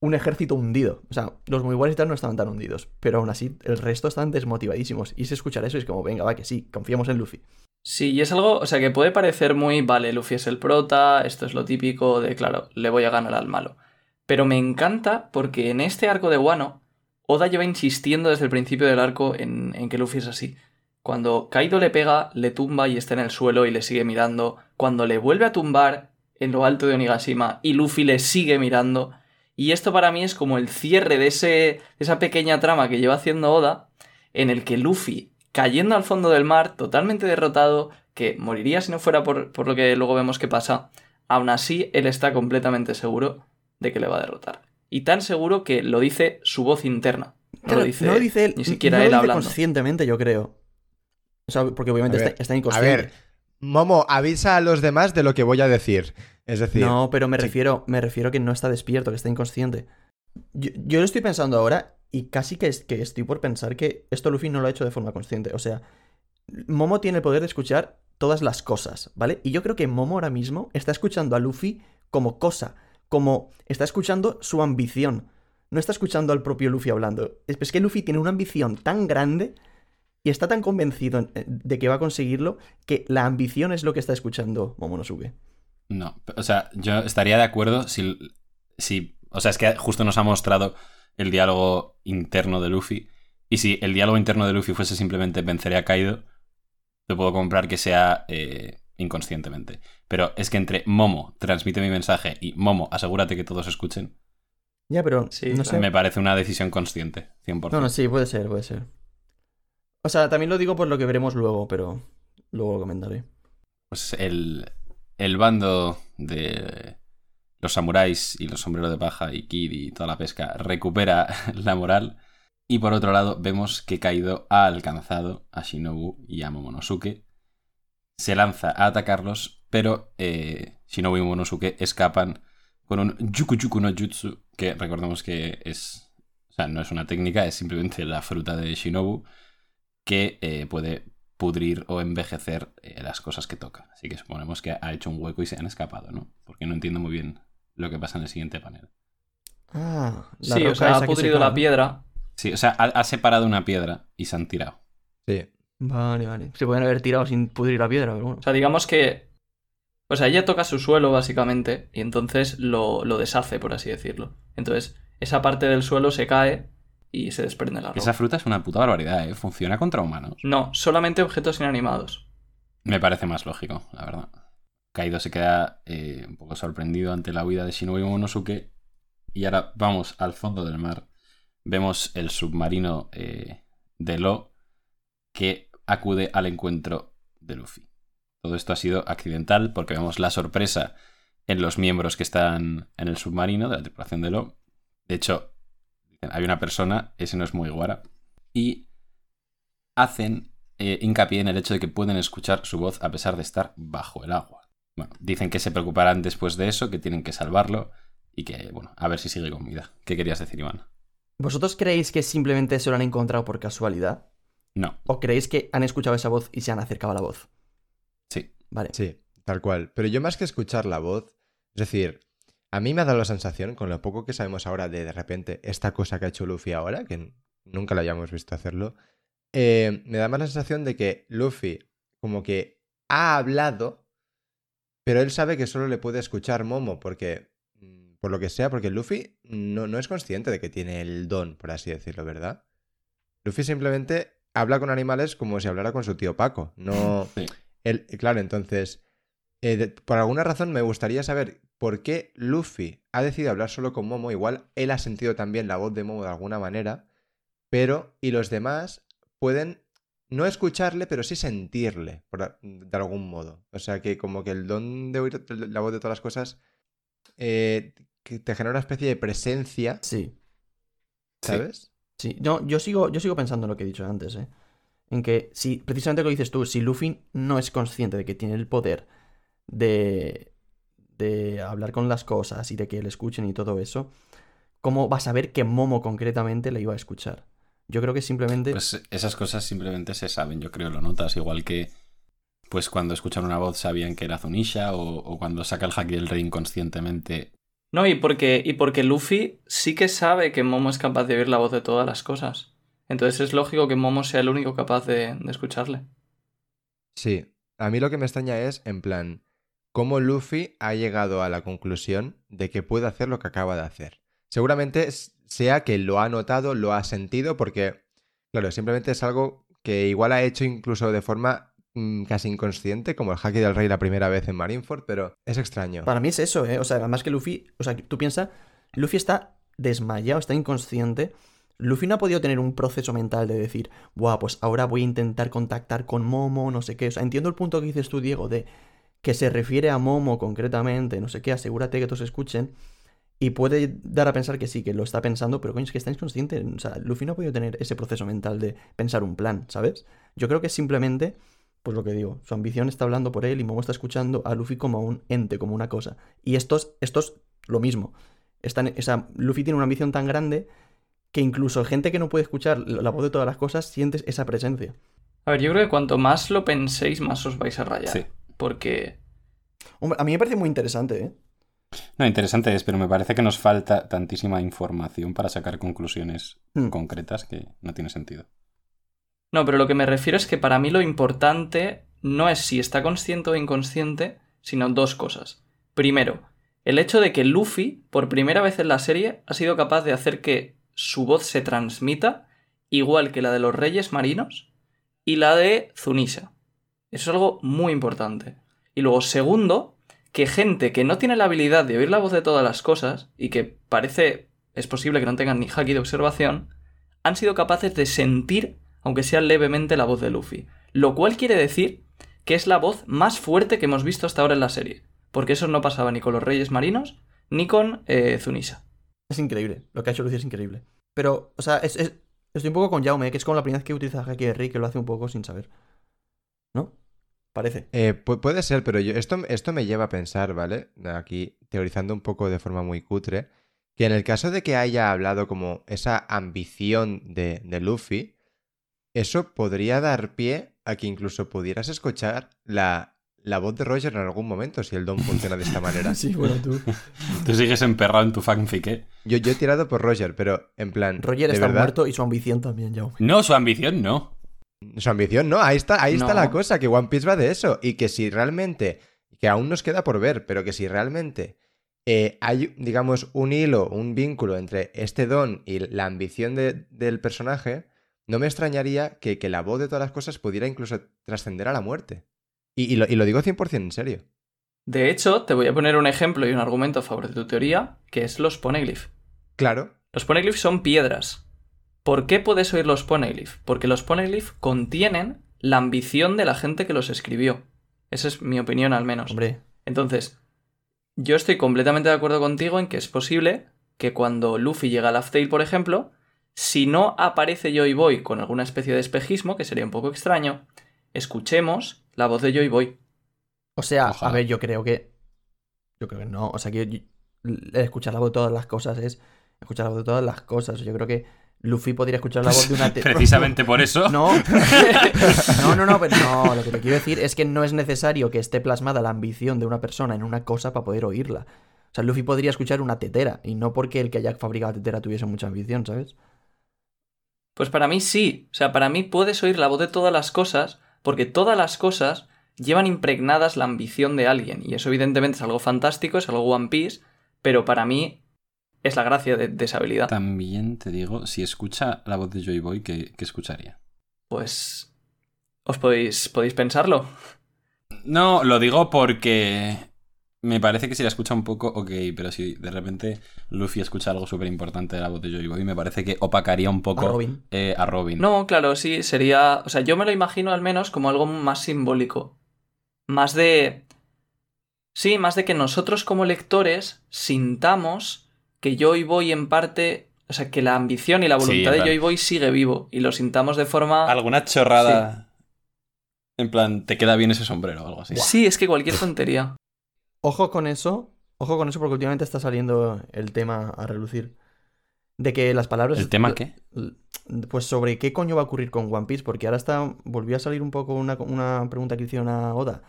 un ejército hundido. O sea, los muy buenos y tal no estaban tan hundidos, pero aún así el resto están desmotivadísimos. Y se escuchar eso y es como, venga, va, que sí, confiamos en Luffy. Sí, y es algo, o sea, que puede parecer muy, vale, Luffy es el prota, esto es lo típico de, claro, le voy a ganar al malo. Pero me encanta porque en este arco de Wano, Oda lleva insistiendo desde el principio del arco en, en que Luffy es así. Cuando Kaido le pega, le tumba y está en el suelo y le sigue mirando. Cuando le vuelve a tumbar en lo alto de Onigashima y Luffy le sigue mirando. Y esto para mí es como el cierre de, ese, de esa pequeña trama que lleva haciendo Oda, en el que Luffy, cayendo al fondo del mar, totalmente derrotado, que moriría si no fuera por, por lo que luego vemos que pasa, aún así él está completamente seguro de que le va a derrotar. Y tan seguro que lo dice su voz interna. No Claro, lo dice, no lo dice él, ni siquiera no lo él dice hablando. conscientemente, yo creo. O sea, porque obviamente ver, está, está A inconsciente. ver, Momo, avisa a los demás de lo que voy a decir. Es decir, No, pero me sí. refiero, me refiero que no está despierto, que está inconsciente. Yo, yo lo estoy pensando ahora y casi que, es- que estoy por pensar que esto Luffy no lo ha hecho de forma consciente. O sea, Momo tiene el poder de escuchar todas las cosas, ¿vale? Y yo creo que Momo ahora mismo está escuchando a Luffy como cosa, como está escuchando su ambición. No está escuchando al propio Luffy hablando. Es, que Luffy tiene una ambición tan grande y está tan convencido eh, de que va a conseguirlo que la ambición es lo que está escuchando Momonosuke. No, o sea, yo estaría de acuerdo si, si. O sea, es que justo nos ha mostrado el diálogo interno de Luffy. Y si el diálogo interno de Luffy fuese simplemente venceré a Kaido, te puedo comprar que sea eh, inconscientemente. Pero es que entre Momo transmite mi mensaje y Momo asegúrate que todos escuchen, Ya, pero Sí, no sé. me parece una decisión consciente, 100%. No, no, sí, puede ser, puede ser. O sea, también lo digo por lo que veremos luego, pero luego lo comentaré. Pues el, el bando de los samuráis y los sombreros de paja y Kid y toda la pesca recupera la moral. Y por otro lado, vemos que Kaido ha alcanzado a Shinobu y a Momonosuke. Se lanza a atacarlos, pero eh, Shinobu y Momonosuke escapan con un Yuku Yuku no Jutsu, que recordemos que es. O sea, no es una técnica, es simplemente la fruta de Shinobu que eh, puede pudrir o envejecer eh, las cosas que toca. Así que suponemos que ha hecho un hueco y se han escapado, ¿no? Porque no entiendo muy bien lo que pasa en el siguiente panel. Ah, la Sí, o sea, ha se pudrido la piedra Sí, o sea, ha, ha separado una piedra y se han tirado. Sí. Vale, vale. Se pueden haber tirado sin pudrir la piedra, pero bueno. O sea, digamos que. O sea, ella toca su suelo, básicamente, y entonces lo, lo deshace, por así decirlo. Entonces, esa parte del suelo se cae y se desprende la ropa. Esa fruta es una puta barbaridad, ¿eh? Funciona contra humanos. No, solamente objetos inanimados. Me parece más lógico, la verdad. Kaido se queda eh, un poco sorprendido ante la huida de Shinobi Momonosuke. Y ahora vamos al fondo del mar. Vemos el submarino eh, de Lo que acude al encuentro de Luffy. Todo esto ha sido accidental porque vemos la sorpresa en los miembros que están en el submarino de la tripulación de Lo. De hecho, hay una persona, ese no es muy guara. Y hacen eh, hincapié en el hecho de que pueden escuchar su voz a pesar de estar bajo el agua. Bueno, dicen que se preocuparán después de eso, que tienen que salvarlo y que, bueno, a ver si sigue con vida. ¿Qué querías decir, Iván? ¿Vosotros creéis que simplemente se lo han encontrado por casualidad? No, ¿O creéis que han escuchado esa voz y se han acercado a la voz? Sí. Vale. Sí, tal cual. Pero yo más que escuchar la voz, es decir, a mí me ha dado la sensación, con lo poco que sabemos ahora de de repente esta cosa que ha hecho Luffy ahora, que nunca la hayamos visto hacerlo, eh, me da más la sensación de que Luffy como que ha hablado, pero él sabe que solo le puede escuchar Momo, porque, mm, por lo que sea, porque Luffy no, no es consciente de que tiene el don, por así decirlo, ¿verdad? Luffy simplemente habla con animales como si hablara con su tío Paco. No. Sí. Claro, entonces. eh, de- por alguna razón me gustaría saber por qué Luffy ha decidido hablar solo con Momo. Igual él ha sentido también la voz de Momo de alguna manera. Pero. Y los demás pueden no escucharle, pero sí sentirle, por de algún modo. O sea que como que el don de oír la voz de todas las cosas. eh, que te genera una especie de presencia, Sí. ¿sabes? Sí, no, yo sigo, yo sigo pensando en lo que he dicho antes, ¿eh? En que si, precisamente lo que dices tú, si Luffy no es consciente de que tiene el poder de, de hablar con las cosas y de que le escuchen y todo eso, ¿cómo va a saber que Momo concretamente le iba a escuchar? Yo creo que simplemente... Pues esas cosas simplemente se saben, yo creo, lo notas. Igual que, pues cuando escuchan una voz sabían que era Zunisha, o, o cuando saca el haki del rey inconscientemente. No, y porque, y porque Luffy sí que sabe que Momo es capaz de oír la voz de todas las cosas. Entonces es lógico que Momo sea el único capaz de, de escucharle. Sí, a mí lo que me extraña es, en plan, cómo Luffy ha llegado a la conclusión de que puede hacer lo que acaba de hacer. Seguramente sea que lo ha notado, lo ha sentido, porque, claro, simplemente es algo que igual ha hecho incluso de forma mm, casi inconsciente, como el Haki del Rey la primera vez en Marineford, pero es extraño. Para mí es eso, ¿eh? O sea, además que Luffy, o sea, tú piensas, Luffy está desmayado, está inconsciente. Luffy no ha podido tener un proceso mental de decir, buah, pues ahora voy a intentar contactar con Momo, no sé qué. O sea, entiendo el punto que dices tú, Diego, de que se refiere a Momo concretamente, no sé qué, asegúrate que todos escuchen. Y puede dar a pensar que sí, que lo está pensando, pero coño, es que está inconsciente. O sea, Luffy no ha podido tener ese proceso mental de pensar un plan, ¿sabes? Yo creo que simplemente, pues lo que digo, su ambición está hablando por él y Momo está escuchando a Luffy como un ente, como una cosa. Y estos, estos, lo mismo. Están, o sea, Luffy tiene una ambición tan grande que incluso gente que no puede escuchar la voz de todas las cosas sientes esa presencia. A ver, yo creo que cuanto más lo penséis, más os vais a rayar. Sí. Porque Hombre, a mí me parece muy interesante, ¿eh? No, interesante es, pero me parece que nos falta tantísima información para sacar conclusiones Hmm. concretas que no tiene sentido. No, pero lo que me refiero es que para mí lo importante no es si está consciente o inconsciente, sino dos cosas. Primero, el hecho de que Luffy, por primera vez en la serie, ha sido capaz de hacer que su voz se transmita igual que la de los Reyes Marinos y la de Zunisha. Eso es algo muy importante. Y luego, segundo, que gente que no tiene la habilidad de oír la voz de todas las cosas y que parece es posible que no tengan ni haki de observación, han sido capaces de sentir, aunque sea levemente, la voz de Luffy. Lo cual quiere decir que es la voz más fuerte que hemos visto hasta ahora en la serie. Porque eso no pasaba ni con los Reyes Marinos ni con eh, Zunisha. Es increíble. Lo que ha hecho Luffy es increíble. Pero, o sea, es, es- estoy un poco con Jaume, que es como la primera vez que utiliza Haki de que lo hace un poco sin saber. ¿No? Parece. Eh, pu- puede ser, pero esto, esto me lleva a pensar, ¿vale? Aquí teorizando un poco de forma muy cutre, que en el caso de que haya hablado como esa ambición de, de Luffy, eso podría dar pie a que incluso pudieras escuchar la, la voz de Roger en algún momento si el don funciona de esta manera. Sí, bueno, tú. Tú sigues emperrado en tu fanfic, ¿eh? Yo, yo he tirado por Roger, pero en plan. Roger está verdad, muerto y su ambición también, Jaume. No, su ambición no. Su ambición, no, ahí está, ahí está la cosa, que One Piece va de eso. Y que si realmente, que aún nos queda por ver, pero que si realmente eh, hay, digamos, un hilo, un vínculo entre este don y la ambición de- del personaje, no me extrañaría que, que la voz de todas las cosas pudiera incluso trascender a la muerte. Y, y lo, y lo digo 100% en serio. De hecho, te voy a poner un ejemplo y un argumento a favor de tu teoría, que es los poneglyph. Claro, Los poneglyph son piedras. ¿Por qué puedes oír los poneglyph? Porque los poneglyph contienen la ambición de la gente que los escribió. Esa es mi opinión al menos. Hombre, Entonces, yo estoy completamente de acuerdo contigo en que es posible que cuando Luffy llega a Laugh Tale, por ejemplo, si no aparece Joy Boy con alguna especie de espejismo, que sería un poco extraño, escuchemos la voz de Joy Boy. o sea, Ojalá. a ver, yo creo que. Yo creo que no. O sea, que yo- yo- escuchar la voz de todas las cosas es escuchar la voz de todas las cosas. Yo creo que Luffy podría escuchar la voz de una. te- Precisamente por eso. No, no, no, no, pero no, lo que te quiero decir es que no es necesario que esté plasmada la ambición de una persona en una cosa para poder oírla. O sea, Luffy podría escuchar una tetera, y no porque el que haya fabricado la tetera tuviese mucha ambición, ¿sabes? Pues para mí sí. O sea, para mí puedes oír la voz de todas las cosas, porque todas las cosas llevan impregnadas la ambición de alguien. Y eso evidentemente es algo fantástico, es algo One Piece, pero para mí es la gracia de, de esa habilidad. También te digo, si escucha la voz de Joy Boy, ¿qué, qué escucharía? Pues... Os podéis, podéis pensarlo. No, lo digo porque me parece que si la escucha un poco, ok, pero si de repente Luffy escucha algo súper importante de la voz de Joy Boy, me parece que opacaría un poco A Robin. eh, a Robin. No, claro, sí, sería... O sea, yo me lo imagino al menos como algo más simbólico. Más de... Sí, más de que nosotros como lectores sintamos que Joy Boy en parte... O sea, que la ambición y la voluntad de Joy Boy sigue vivo y lo sintamos de forma... Alguna chorrada. En plan, te queda bien ese sombrero o algo así. Sí, es que cualquier tontería. Ojo con eso, ojo con eso porque últimamente está saliendo el tema a relucir. De que las palabras... ¿El tema qué? Pues sobre qué coño va a ocurrir con One Piece, porque ahora está, volvió a salir un poco una, una pregunta que hicieron a Oda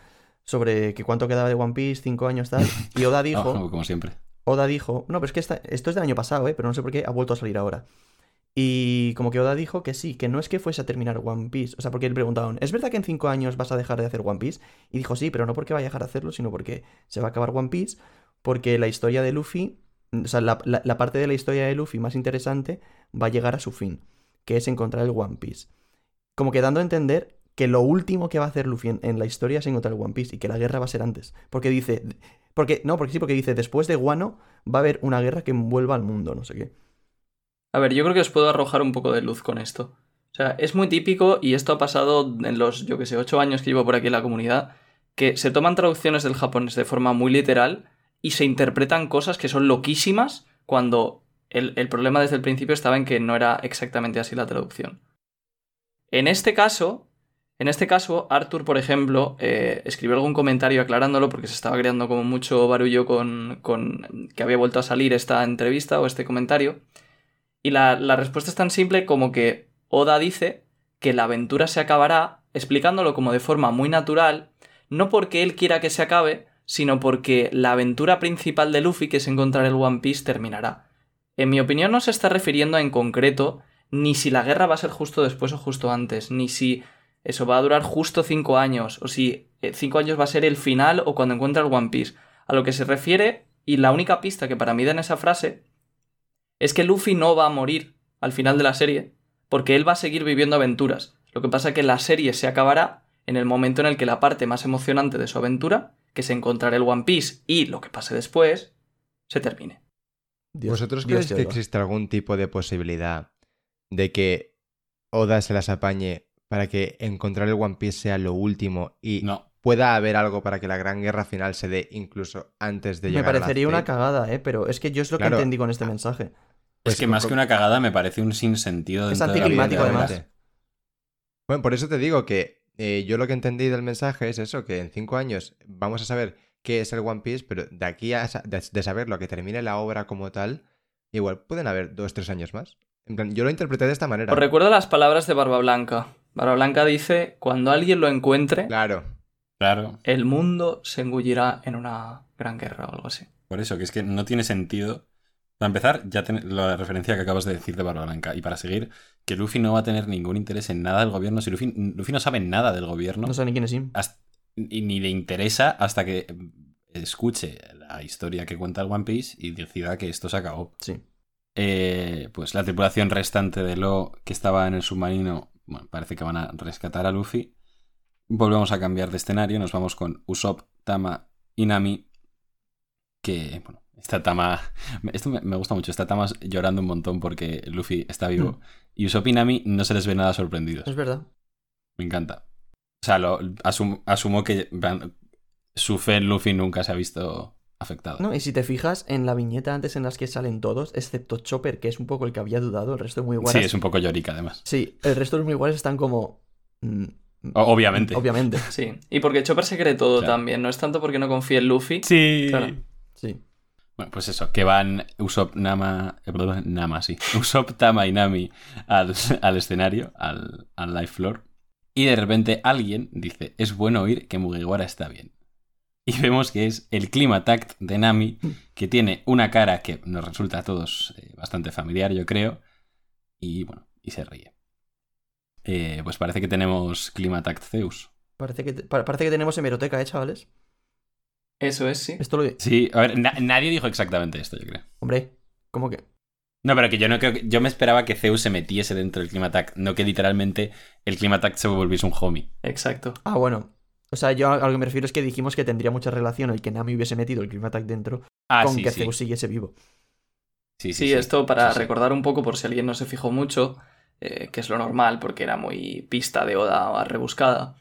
sobre que cuánto quedaba de One Piece, cinco años tal, y Oda dijo, como siempre. Oda dijo, no, pero es que esta- esto es del año pasado, ¿eh? pero no sé por qué ha vuelto a salir ahora. Y como que Oda dijo que sí, que no es que fuese a terminar One Piece, o sea, porque le preguntaron, ¿es verdad que en cinco años vas a dejar de hacer One Piece? Y dijo sí, pero no porque vaya a dejar de hacerlo, sino porque se va a acabar One Piece, porque la historia de Luffy, o sea, la parte de la historia de Luffy más interesante va a llegar a su fin, que es encontrar el One Piece. Como que dando a entender que lo último que va a hacer Luffy en, en la historia es encontrar el One Piece y que la guerra va a ser antes. Porque dice, porque, no, porque sí, porque dice, después de Guano va a haber una guerra que envuelva al mundo, no sé qué. A ver, yo creo que os puedo arrojar un poco de luz con esto. O sea, es muy típico, y esto ha pasado en los, yo que sé, ocho años que llevo por aquí en la comunidad, que se toman traducciones del japonés de forma muy literal y se interpretan cosas que son loquísimas cuando el, el problema desde el principio estaba en que no era exactamente así la traducción. En este caso, en este caso, Arthur, por ejemplo, eh, escribió algún comentario aclarándolo porque se estaba creando como mucho barullo con, con que había vuelto a salir esta entrevista o este comentario. Y la, respuesta es tan simple como que Oda dice que la aventura se acabará explicándolo como de forma muy natural, no porque él quiera que se acabe, sino porque la aventura principal de Luffy, que es encontrar el One Piece, terminará. En mi opinión no se está refiriendo en concreto ni si la guerra va a ser justo después o justo antes, ni si eso va a durar justo cinco años, o si eh, cinco años va a ser el final o cuando encuentra el One Piece. A lo que se refiere, y la única pista que para mí da en esa frase, es que Luffy no va a morir al final de la serie, porque él va a seguir viviendo aventuras. Lo que pasa es que la serie se acabará en el momento en el que la parte más emocionante de su aventura, que es encontrar el One Piece y lo que pase después, se termine. Dios- ¿Vosotros creéis que existe algún tipo de posibilidad de que Oda se las apañe para que encontrar el One Piece sea lo último y No. pueda haber algo para que la gran guerra final se dé incluso antes de Me llegar a la parecería una cagada, ¿eh? Pero es que yo es lo Claro. que entendí con este mensaje. Pues es que más que una cagada me parece un sinsentido Es dentro de la anticlimático, vida de además. Bueno, por eso te digo que eh, yo lo que entendí del mensaje es eso, que en cinco años vamos a saber qué es el One Piece, pero de aquí a sa- de, de saberlo, a que termine la obra como tal, igual pueden haber dos, tres años más. En plan, yo lo interpreté de esta manera. Os recuerdo las palabras de Barba Blanca. Barba Blanca dice, cuando alguien lo encuentre, Claro. Claro, el mundo se engullirá en una gran guerra o algo así. por eso, que es que no tiene sentido. Para empezar, ya la referencia que acabas de decir de Barba Blanca. Y para seguir, que Luffy no va a tener ningún interés en nada del gobierno. Si Luffy, Luffy no sabe nada del gobierno No sé ni quién es Im. hasta- y ni le interesa hasta que escuche la historia que cuenta el One Piece y decida que esto se acabó. Sí. Eh, pues la tripulación restante de Lo que estaba en el submarino, bueno, parece que van a rescatar a Luffy. Volvemos a cambiar de escenario, nos vamos con Usopp, Tama y Nami. Que, bueno, esta Tama. Esto me, me gusta mucho, esta Tama llorando un montón porque Luffy está vivo. Y Usopp y Nami no se les ve nada sorprendidos. Es verdad. Me encanta. O sea, lo, asum- asumo que van- su fe en Luffy nunca se ha visto afectada. No, y si te fijas en la viñeta antes en las que salen todos, excepto Chopper, que es un poco el que había dudado, el resto muy sí, iguales. es un poco llorica además. Sí, el resto de los muy iguales están como. mm, O- obviamente. Obviamente, Sí, y porque Chopper se cree todo Claro. también, no es tanto porque no confía en Luffy. Sí. Claro. sí. Bueno, pues eso, que van Usopp, Nama, eh, perdón, Nama, sí. Usopp, Tama y Nami al, al escenario, al, al live floor. Y de repente alguien dice, es bueno oír que Mugiwara está bien. Y vemos que es el Climatact de Nami, que tiene una cara que nos resulta a todos eh, bastante familiar, yo creo. Y bueno, y se ríe. Eh, pues parece que tenemos Climatact Zeus. Parece que, parece que tenemos hemeroteca, ¿eh, chavales? Eso es, sí. Esto lo. Sí, a ver, na- nadie dijo exactamente esto, yo creo. Hombre, ¿cómo que? No, pero que yo no creo que. Yo me esperaba que Zeus se metiese dentro del Climatact, no que literalmente el Climatact se volviese un homie. Exacto. Ah, bueno. O sea, yo a lo que me refiero es que dijimos que tendría mucha relación el que Nami hubiese metido el Climatic dentro Ah, con sí, que sí. Zeus siguiese vivo. Sí, Sí, esto para Sí, sí. recordar un poco por si alguien no se fijó mucho, eh, que es lo normal porque era muy pista de Oda rebuscada.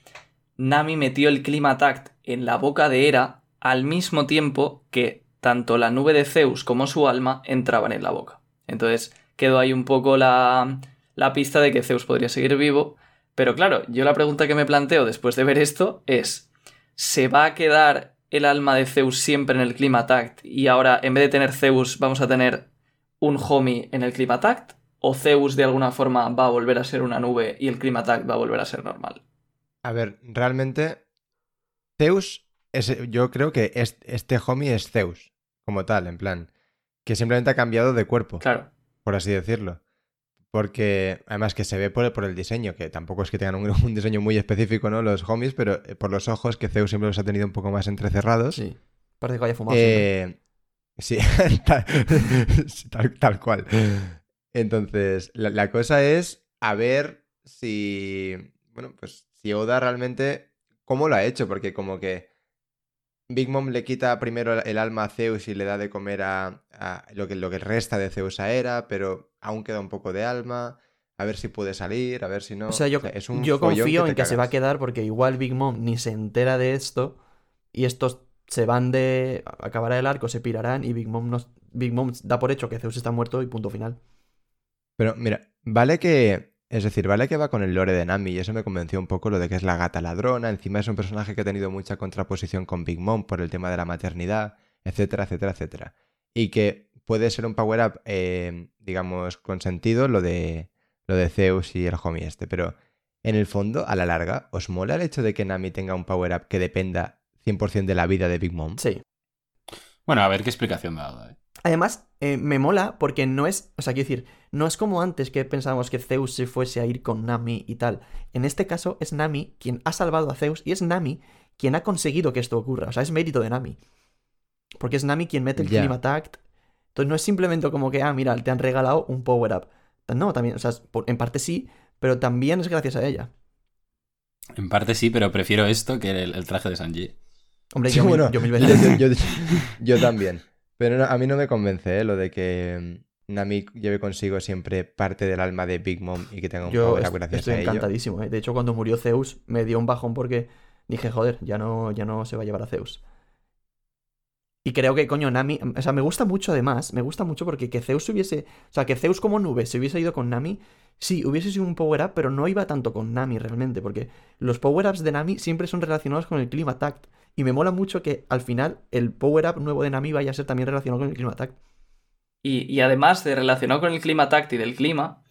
Nami metió el Climatact en la boca de Hera al mismo tiempo que tanto la nube de Zeus como su alma entraban en la boca. Entonces quedó ahí un poco la, la pista de que Zeus podría seguir vivo. Pero claro, yo la pregunta que me planteo después de ver esto es, ¿se va a quedar el alma de Zeus siempre en el Climatact y ahora en vez de tener Zeus vamos a tener un homie en el Climatact? ¿O Zeus de alguna forma va a volver a ser una nube y el Climatact va a volver a ser normal? A ver, realmente, Zeus, es, yo creo que es- este homie es Zeus, como tal, en plan, que simplemente ha cambiado de cuerpo, Claro. por así decirlo. Porque, además, que se ve por el, por el diseño, que tampoco es que tengan un, un diseño muy específico, ¿no? Los homies, pero eh, por los ojos, que Zeus siempre los ha tenido un poco más entrecerrados. Sí. Parece que haya fumado. Eh, sí, tal, sí, tal- tal cual. Entonces, la, la cosa es a ver si, bueno, pues si Oda realmente, ¿cómo lo ha hecho? Porque como que Big Mom le quita primero el alma a Zeus y le da de comer a, a lo, que, lo que resta de Zeus a Hera, pero aún queda un poco de alma. A ver si puede salir, a ver si no. O sea, yo, es un yo confío en que se va a quedar porque igual Big Mom ni se entera de esto y estos se van de... acabará el arco, se pirarán y Big Mom, nos... Big Mom da por hecho que Zeus está muerto y punto final. Pero mira, vale que. Es decir, vale que va con el lore de Nami y eso me convenció un poco lo de que es la gata ladrona. Encima es un personaje que ha tenido mucha contraposición con Big Mom por el tema de la maternidad, etcétera, etcétera, etcétera. Y que puede ser un power-up, eh, digamos, con sentido lo de, lo de Zeus y el homie este. Pero en el fondo, a la larga, ¿os mola el hecho de que Nami tenga un power-up que dependa 100% de la vida de Big Mom? Sí. Bueno, a ver qué explicación ¿eh? Además, eh, me mola porque no es, o sea, quiero decir, no es como antes que pensábamos que Zeus se fuese a ir con Nami y tal. En este caso es Nami quien ha salvado a Zeus y es Nami quien ha conseguido que esto ocurra. O sea, es mérito de Nami. Porque es Nami quien mete el Ya. Climatact. Entonces no es simplemente como que, ah, mira, te han regalado un power-up. No, también, o sea, por- en parte sí, pero también es gracias a ella. En parte sí, pero prefiero esto que el, el traje de Sanji. Hombre, Sí, yo, mil- bueno, yo mil yo, veces. yo- yo- yo también. Pero no, a mí no me convence ¿eh? lo de que mm, Nami lleve consigo siempre parte del alma de Big Mom y que tenga un Yo power up gracias estoy a ello. encantadísimo. ¿eh? De hecho, cuando murió Zeus, me dio un bajón porque dije, joder, ya no, ya no se va a llevar a Zeus. Y creo que, coño, Nami. O sea, me gusta mucho además. Me gusta mucho porque que Zeus hubiese. O sea, que Zeus como nube se hubiese ido con Nami. Sí, hubiese sido un power-up, pero no iba tanto con Nami realmente. Porque los power-ups de Nami siempre son relacionados con el Climatact. Y me mola mucho que al final el power-up nuevo de Nami vaya a ser también relacionado con el Climatact. Y, y además de relacionado con el Climatact y del clima,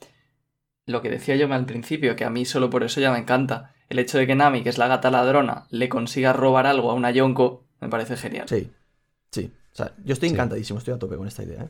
lo que decía yo al principio, que a mí solo por eso ya me encanta, el hecho de que Nami, que es la gata ladrona, le consiga robar algo a una Yonko, me parece genial. Sí, sí. O sea, yo estoy Sí. encantadísimo, estoy a tope con esta idea. ¿eh?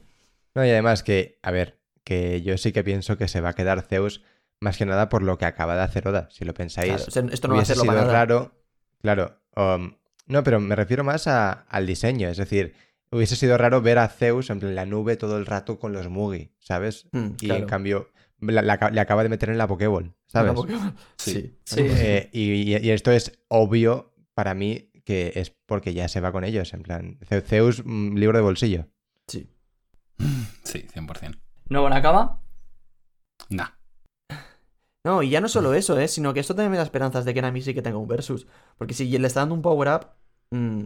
No, y además que, a ver, que yo sí que pienso que se va a quedar Zeus más que nada por lo que acaba de hacer Oda. Si lo pensáis, Claro, esto no va a sido para raro. Claro, um, no, pero me refiero más a- al diseño. Es decir, hubiese sido raro ver a Zeus en la nube todo el rato con los Mugi, ¿sabes? Mm, Y claro. en cambio, la- la- le acaba de meter en la Pokéball, ¿sabes? Sí. Sí. Sí. Eh, y, y esto es obvio para mí que es porque ya se va con ellos. En plan, Ze- Zeus, mm, libro de bolsillo. Sí. Sí, 100%. ¿Nuevo Nakama? Nah. No, y ya no solo eso, ¿eh? Sino que esto también me da esperanzas de que Nami sí que tenga un versus. Porque si le está dando un power-up... mm,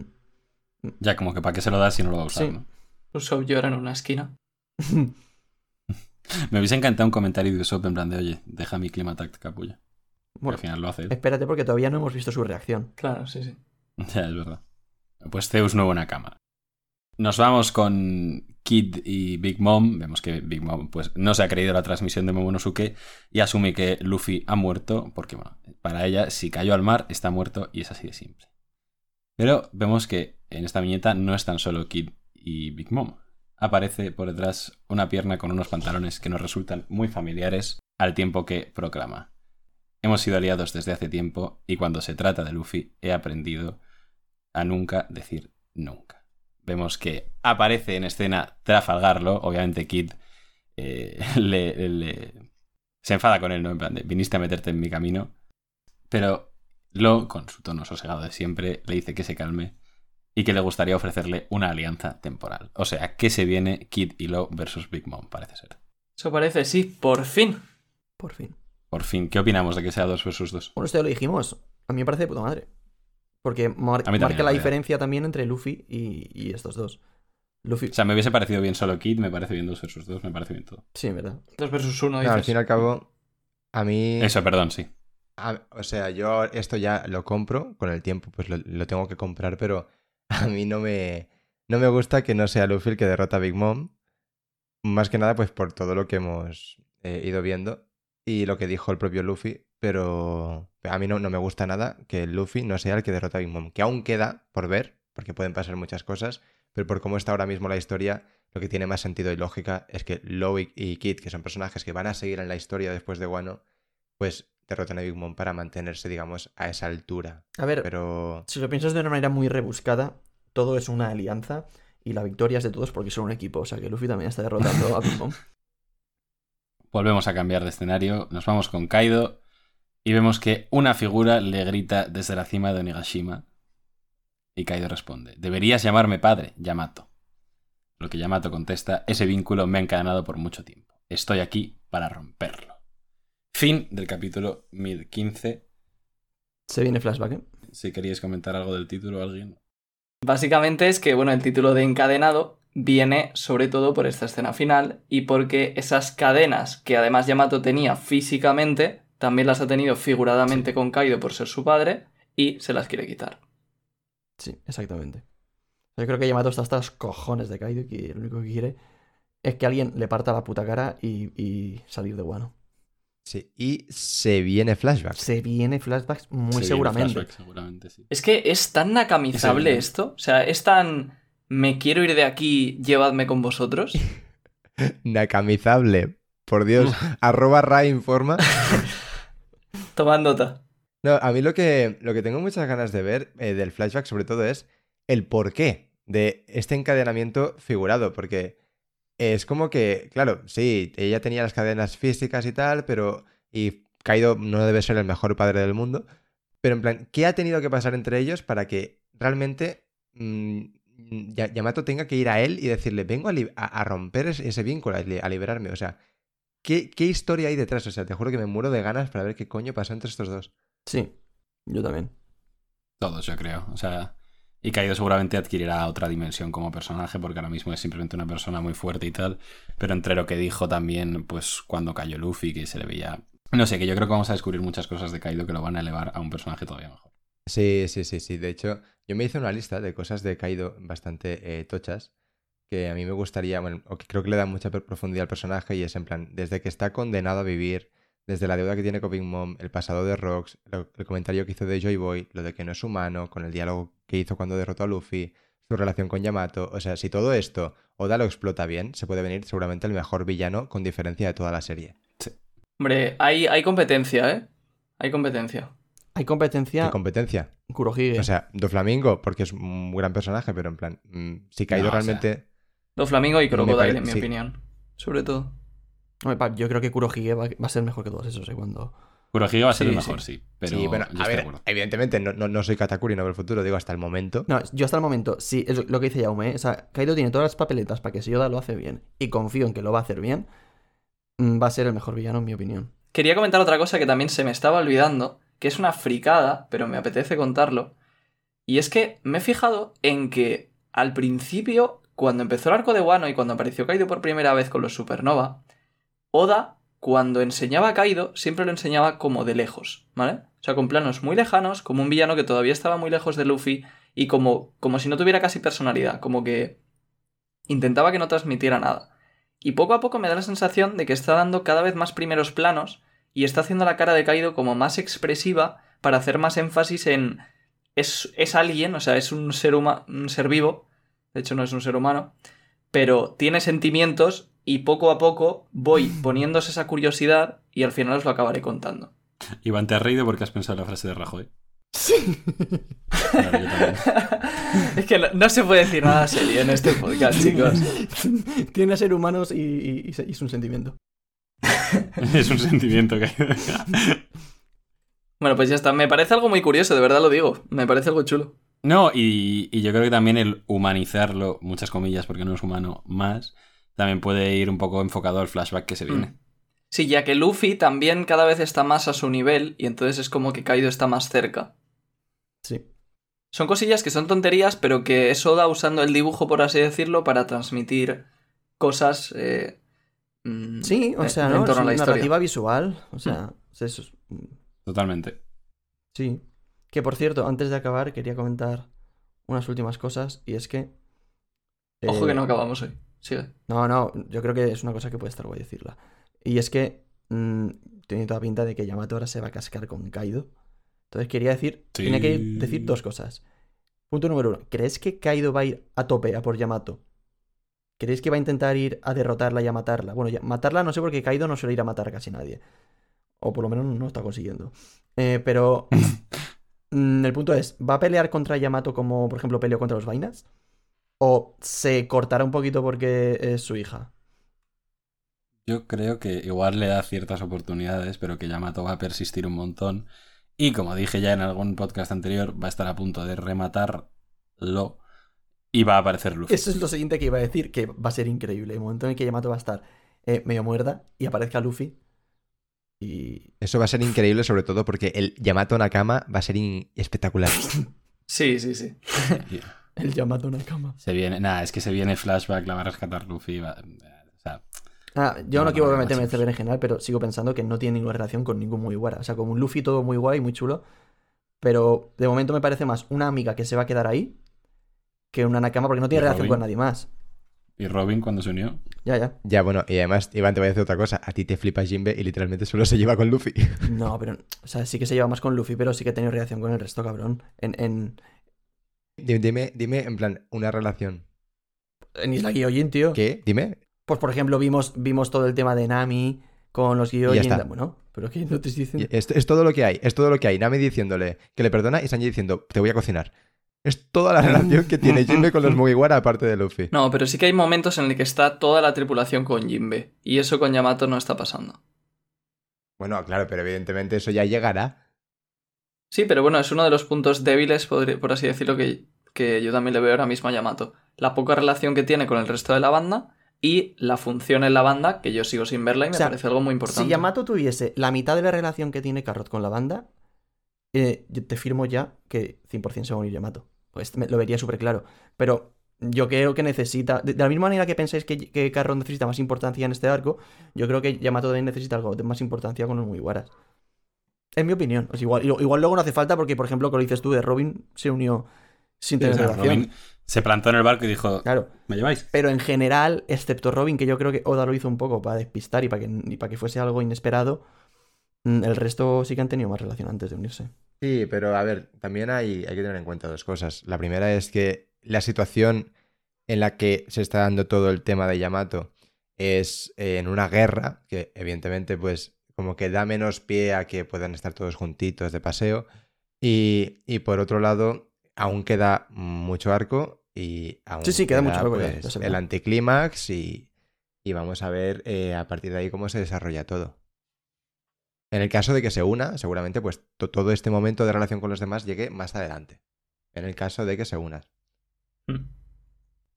Ya como que para qué se lo das si no lo va a usar, Sí. ¿no? Usopp llora en una esquina. Me hubiese encantado un comentario de Usopp en plan de, oye, deja mi clima capullo. bueno, al final lo hace él. espérate porque todavía no hemos visto su reacción. Claro, sí, sí. Ya, es verdad. Pues Zeus nuevo en la cama. Nos vamos con Kid y Big Mom. Vemos que Big Mom pues, no se ha creído la transmisión de Momonosuke y asume que Luffy ha muerto, porque bueno, para ella, si cayó al mar, está muerto y es así de simple. Pero vemos que en esta viñeta no es tan solo Kid y Big Mom. Aparece por detrás una pierna con unos pantalones que nos resultan muy familiares al tiempo que proclama. Hemos sido aliados desde hace tiempo y cuando se trata de Luffy he aprendido a nunca decir nunca. Vemos que aparece en escena Trafalgarlo, obviamente Kid eh, le, le- se enfada con él, ¿no? En plan de, viniste a meterte en mi camino, pero Lo, con su tono sosegado de siempre, le dice que se calme y que le gustaría ofrecerle una alianza temporal. O sea, que se viene Kid y Lo versus Big Mom, parece ser. Eso parece, sí, por fin. Por fin. Por fin, ¿qué opinamos de que sea 2 versus 2? Bueno, esto ya lo dijimos. A mí me parece de puta madre. Porque mar- marca la diferencia también entre Luffy y, y estos dos. Luffy. O sea, me hubiese parecido bien solo Kid, me parece bien 2 versus 2, me parece bien todo. Sí, en verdad. 2 versus 1, No, dices. al fin y al cabo, a mí. Eso, perdón, sí. a- o sea, yo esto ya lo compro con el tiempo, pues lo, lo tengo que comprar, pero a mí no me. No me gusta que no sea Luffy el que derrota a Big Mom. Más que nada, pues por todo lo que hemos eh, ido viendo y lo que dijo el propio Luffy, pero a mí no, no me gusta nada que Luffy no sea el que derrota a Big Mom. Que aún queda por ver, porque pueden pasar muchas cosas, pero por cómo está ahora mismo la historia, lo que tiene más sentido y lógica es que Loic y Kid, que son personajes que van a seguir en la historia después de Wano, pues derroten a Big Mom para mantenerse, digamos, a esa altura. A ver, Pero si lo piensas de una manera muy rebuscada, todo es una alianza y la victoria es de todos porque son un equipo. O sea que Luffy también está derrotando a Big Mom. Volvemos a cambiar de escenario, nos vamos con Kaido y vemos que una figura le grita desde la cima de Onigashima. Y Kaido responde, deberías llamarme padre, Yamato. Lo que Yamato contesta, ese vínculo me ha encadenado por mucho tiempo. Estoy aquí para romperlo. Fin del capítulo 1015. Se viene flashback, ¿eh? Si queríais comentar algo del título alguien. Básicamente es que, bueno, el título de encadenado viene sobre todo por esta escena final y porque esas cadenas que además Yamato tenía físicamente, también las ha tenido figuradamente con Kaido por ser su padre y se las quiere quitar. Sí, exactamente. Yo creo que Yamato está hasta los cojones de Kaido y que lo único que quiere es que alguien le parta la puta cara y, y salir de Wano. sí, y se viene flashback. Se viene flashbacks muy Se viene seguramente. flashback, seguramente, sí. Es que es tan nakamizable esto, o sea, es tan me quiero ir de aquí, llevadme con vosotros. Nakamizable. Por Dios. Arroba Ra informa. Nota. No, a mí lo que, lo que tengo muchas ganas de ver eh, del flashback, sobre todo, es el porqué de este encadenamiento figurado. Porque es como que, claro, sí, ella tenía las cadenas físicas y tal, pero. Y Kaido no debe ser el mejor padre del mundo. Pero en plan, ¿qué ha tenido que pasar entre ellos para que realmente mm, Ya- Yamato tenga que ir a él y decirle, vengo a, romper ese, vínculo, a, a liberarme? O sea, ¿qué, ¿qué historia hay detrás? O sea, te juro que me muero de ganas para ver qué coño pasó entre estos dos. Sí, yo también. Todos, yo creo. O sea, y Kaido seguramente adquirirá otra dimensión como personaje, porque ahora mismo es simplemente una persona muy fuerte y tal. Pero entre lo que dijo también, pues cuando cayó Luffy, que se le veía. No sé, que yo creo que vamos a descubrir muchas cosas de Kaido que lo van a elevar a un personaje todavía mejor. Sí, sí, sí, sí. De hecho, yo me hice una lista de cosas de Kaido bastante eh, tochas que a mí me gustaría, bueno, o que creo que le dan mucha profundidad al personaje y es en plan, desde que está condenado a vivir desde la deuda que tiene con Big Mom, el pasado de Rox, lo- el comentario que hizo de Joy Boy, lo de que no es humano, con el diálogo que hizo cuando derrotó a Luffy, su relación con Yamato. O sea, si todo esto Oda lo explota bien, se puede venir seguramente el mejor villano con diferencia de toda la serie. Hombre, hay, hay competencia, ¿eh? Hay competencia. Hay competencia ¿Qué competencia? Kurohige. O sea, Doflamingo, porque es un gran personaje, pero en plan, mm, si Kaido No, o sea, realmente. Los Flamingo y Crocodile, en mi sí. opinión. Sobre todo. Yo creo que Kurohige va, va a ser mejor que todos esos, ¿eh? Cuando... Kurohige va a ser Sí, el mejor, sí. Pero sí, bueno, yo a ver, evidentemente no, no, no soy Katakuri, no veo el futuro, digo hasta el momento. No, yo hasta el momento, sí, es lo que dice Jaume, ¿eh? O sea, Kaido tiene todas las papeletas para que si Yoda lo hace bien, y confío en que lo va a hacer bien, mm, va a ser el mejor villano, en mi opinión. Quería comentar otra cosa que también se me estaba olvidando, que es una fricada, pero me apetece contarlo. Y es que me he fijado en que al principio, cuando empezó el arco de Wano y cuando apareció Kaido por primera vez con los Supernova, Oda, cuando enseñaba a Kaido, siempre lo enseñaba como de lejos, ¿vale? O sea, con planos muy lejanos, como un villano que todavía estaba muy lejos de Luffy y como, como si no tuviera casi personalidad, como que intentaba que no transmitiera nada. Y poco a poco me da la sensación de que está dando cada vez más primeros planos y está haciendo la cara de Kaido como más expresiva para hacer más énfasis en es, es alguien, o sea, es un ser, huma- un ser vivo, de hecho no es un ser humano, pero tiene sentimientos y poco a poco voy poniéndose esa curiosidad y al final os lo acabaré contando. Iván, te has reído porque has pensado en la frase de Rajoy. Sí. Claro, yo también. es que no, no se puede decir nada serio en este podcast, chicos. tiene a ser humanos y es un sentimiento. es un sentimiento que... Bueno, pues ya está. Me parece algo muy curioso, de verdad lo digo. Me parece algo chulo. No, y, y yo creo que también el humanizarlo, muchas comillas, porque no es humano, más, también puede ir un poco enfocado al flashback que se viene. Mm. Sí, ya que Luffy también cada vez está más a su nivel y entonces es como que Kaido está más cerca. Sí. Son cosillas que son tonterías, pero que es Oda usando el dibujo, por así decirlo, para transmitir cosas. eh, mm, Sí, o eh, sea, en ¿no? Es torno a la narrativa visual. O sea, es eso. es- Totalmente. Sí. Que por cierto, antes de acabar, quería comentar unas últimas cosas. Y es que. Ojo eh, que no acabamos hoy. Sigue. No, no, yo creo que es una cosa que puede estar guay decirla. Y es que mm, tiene toda pinta de que Yamato ahora se va a cascar con Kaido. Entonces quería decir, Sí. tiene que ir- decir dos cosas. Punto número uno, ¿crees que Kaido va a ir a tope a por Yamato? ¿Crees que va a intentar ir a derrotarla y a matarla? Bueno, ya- matarla no sé porque Kaido no suele ir a matar a casi nadie. O por lo menos no lo está consiguiendo. Eh, pero el punto es, ¿va a pelear contra Yamato como, por ejemplo, peleó contra los vainas? ¿O se cortará un poquito porque es su hija? Yo creo que igual le da ciertas oportunidades, pero que Yamato va a persistir un montón. Y como dije ya en algún podcast anterior, va a estar a punto de rematarlo y va a aparecer Luffy. Eso es lo siguiente que iba a decir, que va a ser increíble. El momento en el que Yamato va a estar eh, medio muerda y aparezca Luffy. Y. Eso va a ser increíble, sobre todo porque el Yamato Nakama va a ser in- espectacular. Sí, sí, sí. El Yamato Nakama. Se viene, nada, es que se viene flashback, la va a rescatar Luffy. va- o sea, Ah, yo No, quiero meterme en este berenjenal, pero sigo pensando que no tiene ninguna relación con ningún muy O sea, como un Luffy todo muy guay, muy chulo. Pero de momento me parece más una amiga que se va a quedar ahí que una Nakama porque no tiene ¿Y relación Robin? con nadie más. Y Robin cuando se unió. Ya, ya. ya, bueno, y además, Iván, te voy a decir otra cosa. A ti te flipa Jinbe y literalmente solo se lleva con Luffy. No, pero. O sea, sí que se lleva más con Luffy, pero sí que ha tenido relación con el resto, cabrón. En, en, Dime, dime, dime, en plan, una relación. en Isla Gyojin, tío. ¿Qué? Dime. Pues por ejemplo, vimos, vimos todo el tema de Nami con los ya Gyojin. está. Bueno, pero que no te diciendo. Es, es todo lo que hay, es todo lo que hay. Nami diciéndole que le perdona y Sanji diciendo, te voy a cocinar. Es toda la relación que tiene Jinbe con los Mugiwara aparte de Luffy. No, pero sí que hay momentos en el que está toda la tripulación con Jinbe. Y eso con Yamato no está pasando. Bueno, claro, pero evidentemente eso ya llegará. Sí, pero bueno, es uno de los puntos débiles, por así decirlo, que, que yo también le veo ahora mismo a Yamato. La poca relación que tiene con el resto de la banda y la función en la banda, que yo sigo sin verla y me O sea, parece algo muy importante. Si Yamato tuviese la mitad de la relación que tiene Carrot con la banda, eh, yo te firmo ya que 100% se va a unir Yamato. Pues me- lo vería súper claro. Pero yo creo que necesita. De, de la misma manera que pensáis que, que Carrot necesita más importancia en este arco, yo creo que Yamato también necesita algo de más importancia con los Mugiwaras. Es mi opinión. Pues igual, igual luego no hace falta porque, por ejemplo, como dices tú, de Robin se unió sin tener O sea, relación. Robin se plantó en el barco y dijo, Claro. ¿me lleváis? Pero en general, excepto Robin, que yo creo que Oda lo hizo un poco para despistar y para que, y para que fuese algo inesperado, El resto sí que han tenido más relación antes de unirse. Sí, pero a ver, también hay, hay que tener en cuenta dos cosas. La primera es que la situación en la que se está dando todo el tema de Yamato es eh, en una guerra, que evidentemente pues como que da menos pie a que puedan estar todos juntitos de paseo. Y, y por otro lado, aún queda mucho arco y aún Sí, sí, queda mucho arco, pues, ya el anticlímax y, y vamos a ver eh, a partir de ahí cómo se desarrolla todo. En el caso de que se una, seguramente pues to- todo este momento de relación con los demás llegue más adelante. En el caso de que se unan.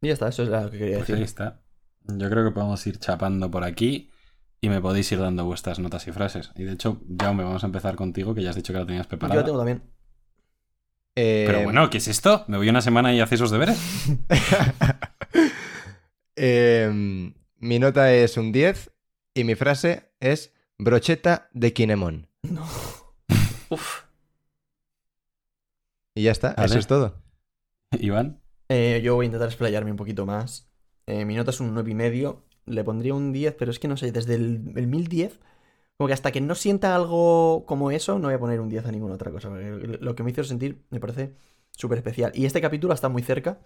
Y ya está, eso es lo que quería Pues ahí decir. está. Yo creo que podemos ir chapando por aquí y me podéis ir dando vuestras notas y frases. Y de hecho, Jaume, vamos a empezar contigo, que ya has dicho que la tenías Yo preparada. la tengo también. Eh, Pero bueno, ¿qué es esto? ¿Me voy una semana y hacéis los deberes? em, mi nota es un 10 y mi frase es brocheta de Kinemon. No. Uf. Y ya está, Vale. eso es todo. Iván. Eh, yo voy a intentar explayarme un poquito más. Eh, mi nota es un 9,5. y medio. Le pondría un 10, pero es que no sé, desde el, el 1010, como que hasta que no sienta algo como eso, no voy a poner un 10 a ninguna otra cosa. Lo que me hizo sentir me parece súper especial. Y este capítulo está muy cerca,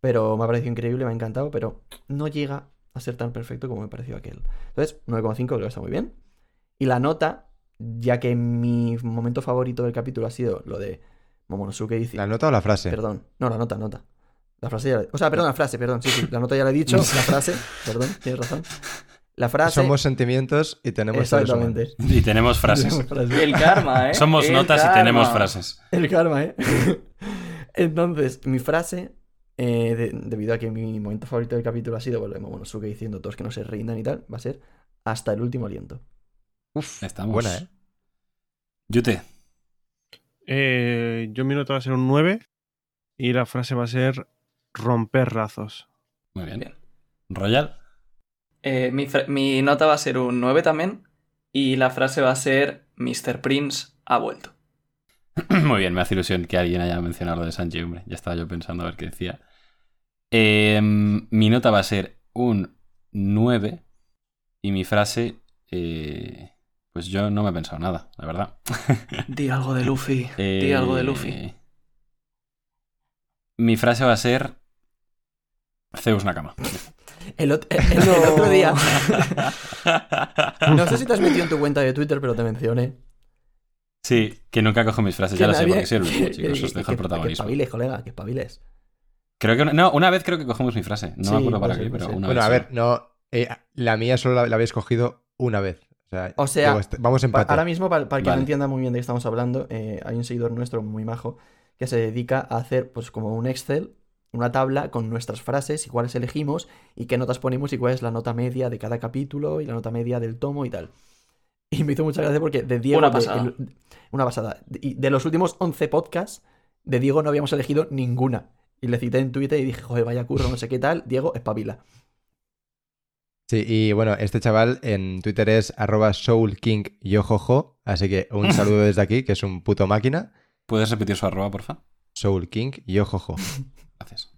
pero me ha parecido increíble, me ha encantado, pero no llega a ser tan perfecto como me pareció aquel. Entonces, 9,5 creo que está muy bien. Y la nota, ya que mi momento favorito del capítulo ha sido lo de Momonosuke dice... ¿La nota o la frase? Perdón, no, la nota, nota. La frase ya la... O sea, perdón, la frase, perdón, sí, sí, la nota ya la he dicho, la frase, perdón, tienes razón. La frase... Somos sentimientos y tenemos. Exactamente. Y tenemos frases. Frase. El karma, ¿eh? Somos El notas y tenemos frases. El karma, ¿eh? Entonces, mi frase, eh, de- debido a que mi momento favorito del capítulo ha sido, bueno, Momonosuke diciendo todos que no se rindan y tal, va a ser hasta el último aliento. Uf, Estamos. buena, ¿eh? Yute. Eh, yo mi nota va a ser un 9 y la frase va a ser romper lazos. Muy bien. Bien. Royal. Eh, mi, mi nota va a ser un 9 también. Y la frase va a ser Mr. Prince ha vuelto. Muy bien, me hace ilusión que alguien haya mencionado lo de Sanji, hombre. Ya estaba yo pensando a ver qué decía. Eh, mi nota va a ser un 9 y mi frase, eh, pues yo no me he pensado nada, la verdad. Di algo de Luffy. Di algo de Luffy. Eh, Mi frase va a ser Zeus Nakama. El, ot- el- el otro día, no sé si te has metido en tu cuenta de Twitter, pero te mencioné. Sí, que nunca cojo mis frases, ya lo sé, porque soy el último, que- chicos, os dejo el protagonismo. Que espabiles, colega, que espabiles. Creo que una, no, una vez creo que cogemos mi frase. No Sí, me acuerdo para qué, pero una Bueno, vez. a sí. ver, no. eh, la mía solo la, la habéis cogido una vez. O sea, O sea, digo, est- vamos Pa- empate. Ahora mismo, para, para que Vale. no entienda muy bien de qué estamos hablando, eh, hay un seguidor nuestro muy majo que se dedica a hacer pues como un Excel, una tabla con nuestras frases y cuáles elegimos y qué notas ponemos y cuál es la nota media de cada capítulo y la nota media del tomo y tal. Y me hizo mucha gracia porque de Diego... Una de- pasada. el- una pasada. Y de los últimos 11 podcasts, de Diego no habíamos elegido ninguna. Y le cité en Twitter y dije, joder, vaya curro, no sé qué tal. Diego, espabila. Sí, y bueno, este chaval en Twitter es arroba soulkingyojojo, así que un saludo desde aquí, que es un puto máquina. ¿Puedes repetir su arroba, porfa? Soulkingyojojo. Gracias.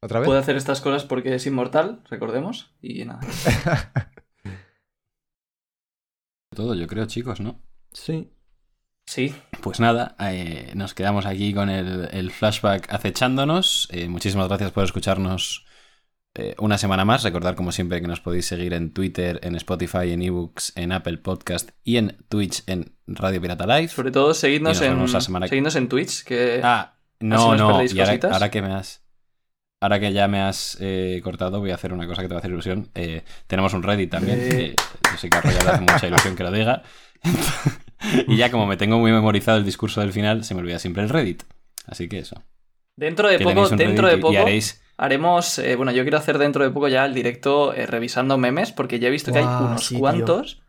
¿Otra vez? Puede hacer estas cosas porque es inmortal, recordemos. Y nada. Todo, yo creo, chicos, ¿no? Sí. Sí. Pues nada, eh, nos quedamos aquí con el, el flashback acechándonos. Eh, muchísimas gracias por escucharnos eh, una semana más. Recordar, como siempre, que nos podéis seguir en Twitter, en Spotify, en ebooks, en Apple Podcast y en Twitch en Radio Pirata Live. Sobre todo, seguidnos, en, semana seguidnos en Twitch, que Ah, Así no, nos no. perdéis Y ahora, cositas. ahora que me has. Ahora que ya me has eh, cortado, voy a hacer una cosa que te va a hacer ilusión. Eh, tenemos un Reddit también. Eh. que yo sé que a Royal le hace mucha ilusión que lo diga. y ya como me tengo muy memorizado el discurso del final, se me olvida siempre el Reddit. Así que eso. dentro de que poco, dentro Reddit de poco, y haréis. Haremos. eh, bueno, yo quiero hacer dentro de poco ya el directo eh, revisando memes, porque ya he visto que hay unos sí, tío. cuantos.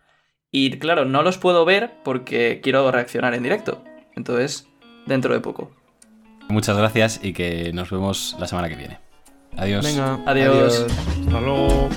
Y claro, no los puedo ver porque quiero reaccionar en directo. Entonces, dentro de poco. Muchas gracias y que nos vemos la semana que viene. Adiós. Venga. Adiós. Hasta luego.